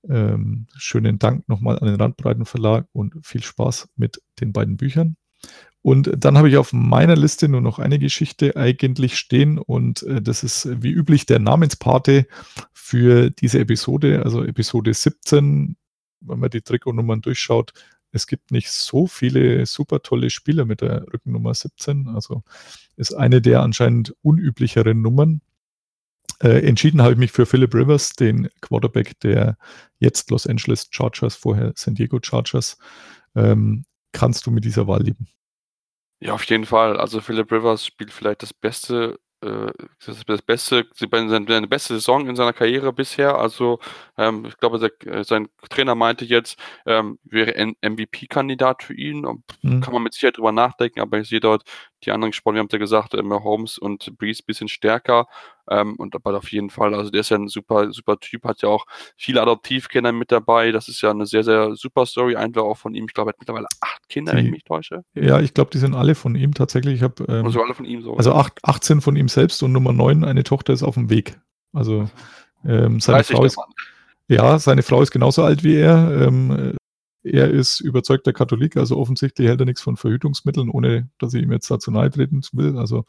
ähm, schönen Dank nochmal an den Randbreitenverlag und viel Spaß mit den beiden Büchern. Und dann habe ich auf meiner Liste nur noch eine Geschichte eigentlich stehen und äh, das ist äh, wie üblich der Namenspate für diese Episode, also Episode 17, wenn man die Trikotnummern durchschaut. Es gibt nicht so viele super tolle Spieler mit der Rückennummer 17, also ist eine der anscheinend unüblicheren Nummern. Äh, entschieden habe ich mich für Philip Rivers, den Quarterback der jetzt Los Angeles Chargers, vorher San Diego Chargers. Ähm, kannst du mit dieser Wahl lieben? Ja, auf jeden Fall. Also Philip Rivers spielt vielleicht das beste, äh, das das beste, seine beste Saison in seiner Karriere bisher. Also ähm, ich glaube, der, äh, sein Trainer meinte jetzt, ähm, wäre ein MVP-Kandidat für ihn. Mhm. Kann man mit Sicherheit drüber nachdenken, aber ich sehe dort die anderen Sportler, wir haben ja gesagt, äh, Holmes und Breeze ein bisschen stärker. Ähm, und aber auf jeden Fall, also der ist ja ein super, super Typ, hat ja auch viele Adoptivkinder mit dabei. Das ist ja eine sehr, sehr super Story, einfach auch von ihm. Ich glaube, er hat mittlerweile acht Kinder, wenn ich Die- mich täusche. Ja, ich glaube, die sind alle von ihm tatsächlich. Ich habe ähm, Und so alle von ihm so. also acht, 18 von ihm selbst und Nummer 9, eine Tochter ist auf dem Weg. Also ähm, seine 30 Frau ist, ja, seine Frau ist genauso alt wie er. Ähm, äh, er ist überzeugter Katholik, also offensichtlich hält er nichts von Verhütungsmitteln, ohne dass ich ihm jetzt dazu nahe treten will. Also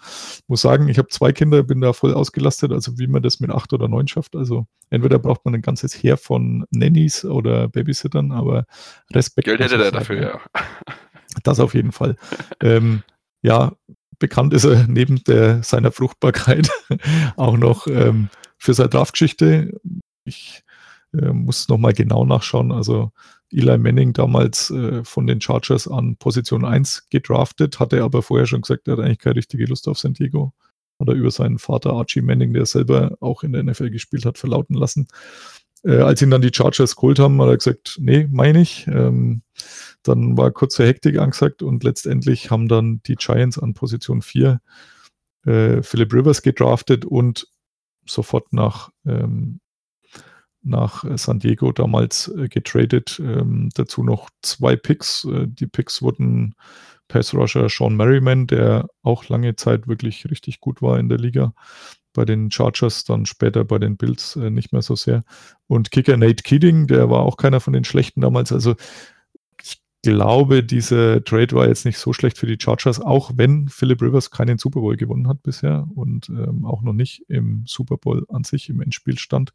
muss sagen, ich habe zwei Kinder, bin da voll ausgelastet, also wie man das mit acht oder neun schafft. Also entweder braucht man ein ganzes Heer von Nannies oder Babysittern, aber Respekt. Geld hätte sagen, dafür, ja. Das auf jeden Fall. ähm, ja, bekannt ist er neben der, seiner Fruchtbarkeit auch noch ähm, für seine Draftgeschichte. Ich äh, muss nochmal genau nachschauen. Also Eli Manning damals äh, von den Chargers an Position 1 gedraftet, hatte aber vorher schon gesagt, er hat eigentlich keine richtige Lust auf San Diego. Hat er über seinen Vater Archie Manning, der selber auch in der NFL gespielt hat, verlauten lassen. Äh, als ihn dann die Chargers geholt haben, hat er gesagt, nee, meine ich. Ähm, dann war kurze Hektik angesagt und letztendlich haben dann die Giants an Position 4 äh, Philip Rivers gedraftet und sofort nach, ähm, nach äh, San Diego damals äh, getradet. Ähm, dazu noch zwei Picks. Äh, die Picks wurden Pass Rusher Sean Merriman, der auch lange Zeit wirklich richtig gut war in der Liga. Bei den Chargers, dann später bei den Bills äh, nicht mehr so sehr. Und Kicker Nate Keating, der war auch keiner von den Schlechten damals. Also ich glaube, dieser Trade war jetzt nicht so schlecht für die Chargers, auch wenn Philip Rivers keinen Super Bowl gewonnen hat bisher und ähm, auch noch nicht im Super Bowl an sich im Endspiel stand.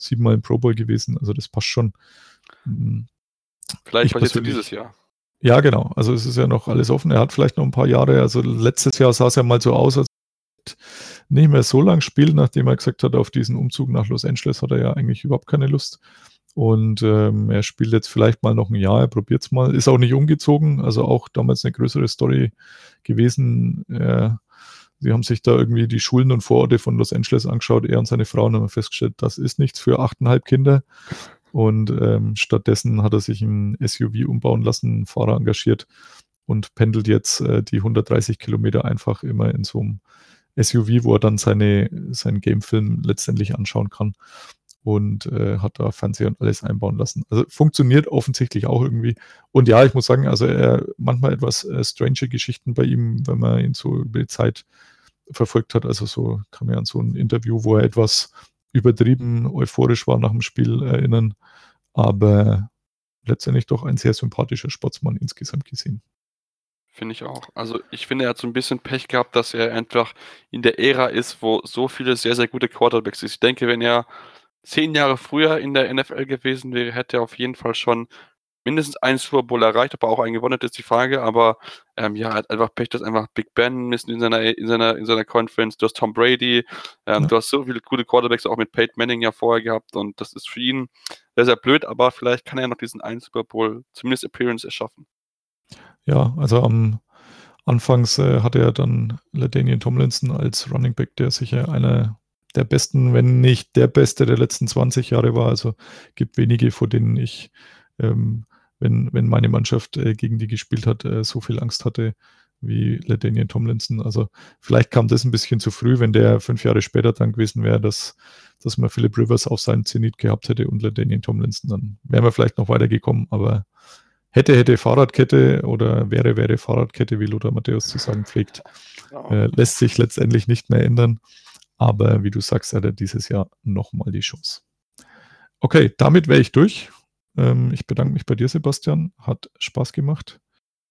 Siebenmal im Pro Bowl gewesen, also das passt schon. Hm, Vielleicht passiert es dieses Jahr. Ja, genau. Also es ist ja noch alles offen. Er hat vielleicht noch ein paar Jahre. Also letztes Jahr sah es ja mal so aus, als nicht mehr so lang spielt, nachdem er gesagt hat, auf diesen Umzug nach Los Angeles hat er ja eigentlich überhaupt keine Lust. Und ähm, er spielt jetzt vielleicht mal noch ein Jahr, er probiert es mal. Ist auch nicht umgezogen, also auch damals eine größere Story gewesen. Äh, sie haben sich da irgendwie die Schulen und Vororte von Los Angeles angeschaut, er und seine Frau, und haben festgestellt, das ist nichts für achteinhalb Kinder. Und ähm, stattdessen hat er sich ein SUV umbauen lassen, Fahrer engagiert und pendelt jetzt äh, die 130 Kilometer einfach immer in so einem SUV, wo er dann seine, seinen Gamefilm letztendlich anschauen kann und äh, hat da Fernseher und alles einbauen lassen. Also funktioniert offensichtlich auch irgendwie. Und ja, ich muss sagen, also er manchmal etwas äh, strange Geschichten bei ihm, wenn man ihn so über die Zeit verfolgt hat. Also so kann man an so ein Interview, wo er etwas übertrieben euphorisch war nach dem Spiel erinnern. Aber letztendlich doch ein sehr sympathischer Sportsmann insgesamt gesehen. Finde ich auch. Also ich finde, er hat so ein bisschen Pech gehabt, dass er einfach in der Ära ist, wo so viele sehr, sehr gute Quarterbacks ist. Ich denke, wenn er zehn Jahre früher in der NFL gewesen wäre, hätte er auf jeden Fall schon mindestens einen Super Bowl erreicht, ob er auch einen gewonnen hat, ist die Frage, aber ähm, ja, er hat einfach Pech, dass einfach Big Ben ist in seiner, in seiner, in seiner Conference, du hast Tom Brady, ähm, ja. du hast so viele gute Quarterbacks auch mit Peyton Manning ja vorher gehabt und das ist für ihn sehr, sehr blöd, aber vielleicht kann er noch diesen einen Super Bowl, zumindest Appearance, erschaffen. Ja, also am Anfangs äh, hatte er dann LaDainian Tomlinson als Running Back, der sicher einer der besten, wenn nicht der beste der letzten 20 Jahre war. Also gibt wenige, vor denen ich, ähm, wenn, wenn meine Mannschaft äh, gegen die gespielt hat, äh, so viel Angst hatte wie LaDainian Tomlinson. Also vielleicht kam das ein bisschen zu früh, wenn der fünf Jahre später dann gewesen wäre, dass, dass man Philip Rivers auf seinen Zenit gehabt hätte und LaDainian Tomlinson, dann wären wir vielleicht noch weitergekommen, aber hätte, hätte Fahrradkette oder wäre, wäre Fahrradkette, wie Lothar Matthäus zu sagen pflegt, äh, lässt sich letztendlich nicht mehr ändern. Aber wie du sagst, hat er dieses Jahr nochmal die Chance. Okay, damit wäre ich durch. Ähm, ich bedanke mich bei dir, Sebastian. Hat Spaß gemacht.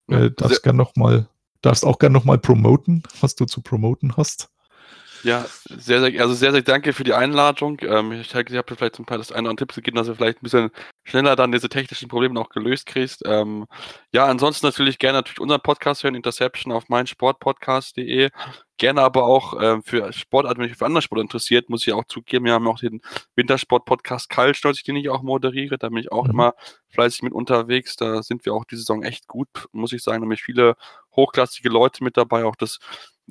Äh, darfst, gern noch mal, darfst auch gerne nochmal promoten, was du zu promoten hast. Ja, sehr, sehr, also sehr, sehr danke für die Einladung. Ähm, ich denke, ich habe vielleicht ein paar das eine oder andere Tipps gegeben, dass du vielleicht ein bisschen schneller dann diese technischen Probleme auch gelöst kriegst. Ähm, ja, ansonsten natürlich gerne natürlich unseren Podcast hören, Interception auf meinsportpodcast.de. Gerne aber auch äh, für Sportart, wenn ich für andere Sport interessiert, muss ich auch zugeben, wir haben auch den Wintersport-Podcast Kaltstolz, den ich auch moderiere. Da bin ich auch mhm. immer fleißig mit unterwegs. Da sind wir auch diese Saison echt gut, muss ich sagen. Da nämlich viele hochklassige Leute mit dabei. Auch das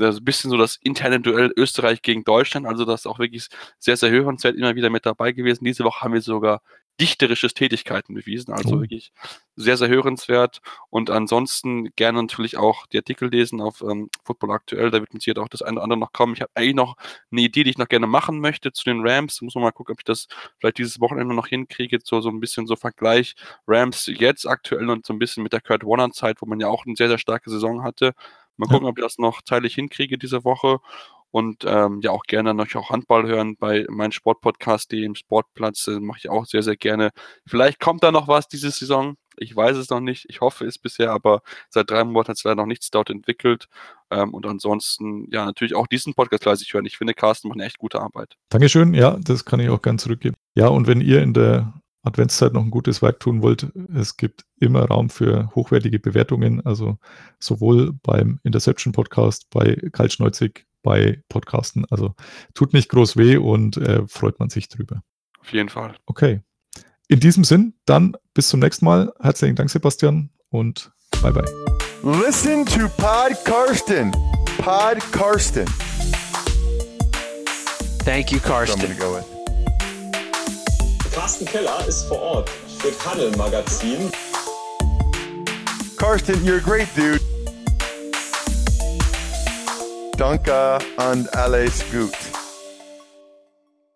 ein bisschen so das interne Duell Österreich gegen Deutschland. Also das ist auch wirklich sehr, sehr hörenswert immer wieder mit dabei gewesen. Diese Woche haben wir sogar dichterisches Tätigkeiten bewiesen. Also oh. wirklich sehr, sehr hörenswert. Und ansonsten gerne natürlich auch die Artikel lesen auf ähm, Football Aktuell. Da wird uns hier auch das eine oder andere noch kommen. Ich habe eigentlich noch eine Idee, die ich noch gerne machen möchte zu den Rams. Da muss man mal gucken, ob ich das vielleicht dieses Wochenende noch hinkriege. So, so ein bisschen so Vergleich Rams jetzt aktuell und so ein bisschen mit der Kurt Warner Zeit, wo man ja auch eine sehr, sehr starke Saison hatte. Mal gucken, ja. ob ich das noch zeitlich hinkriege diese Woche und ähm, ja auch gerne noch auch Handball hören bei meinem Sportpodcast, dem Sportplatz, äh, mache ich auch sehr, sehr gerne. Vielleicht kommt da noch was diese Saison. Ich weiß es noch nicht. Ich hoffe es bisher, aber seit drei Monaten hat es leider noch nichts dort entwickelt. Ähm, und ansonsten, ja, natürlich auch diesen Podcast fleißig hören. Ich finde, Carsten macht eine echt gute Arbeit. Dankeschön. Ja, das kann ich auch gern zurückgeben. Ja, und wenn ihr in der Adventszeit noch ein gutes Werk tun wollt, es gibt immer Raum für hochwertige Bewertungen, also sowohl beim Interception Podcast, bei Kaltschneuzig, bei Podcasten. Also tut nicht groß weh und äh, freut man sich drüber. Auf jeden Fall. Okay. In diesem Sinn, dann bis zum nächsten Mal. Herzlichen Dank, Sebastian, und bye bye. Listen to Pod Karsten. Pod Karsten. Thank you, Karsten. Carsten Keller ist vor Ort für Tunnel Magazin. Karsten, you're a great dude. Danke und alles gut.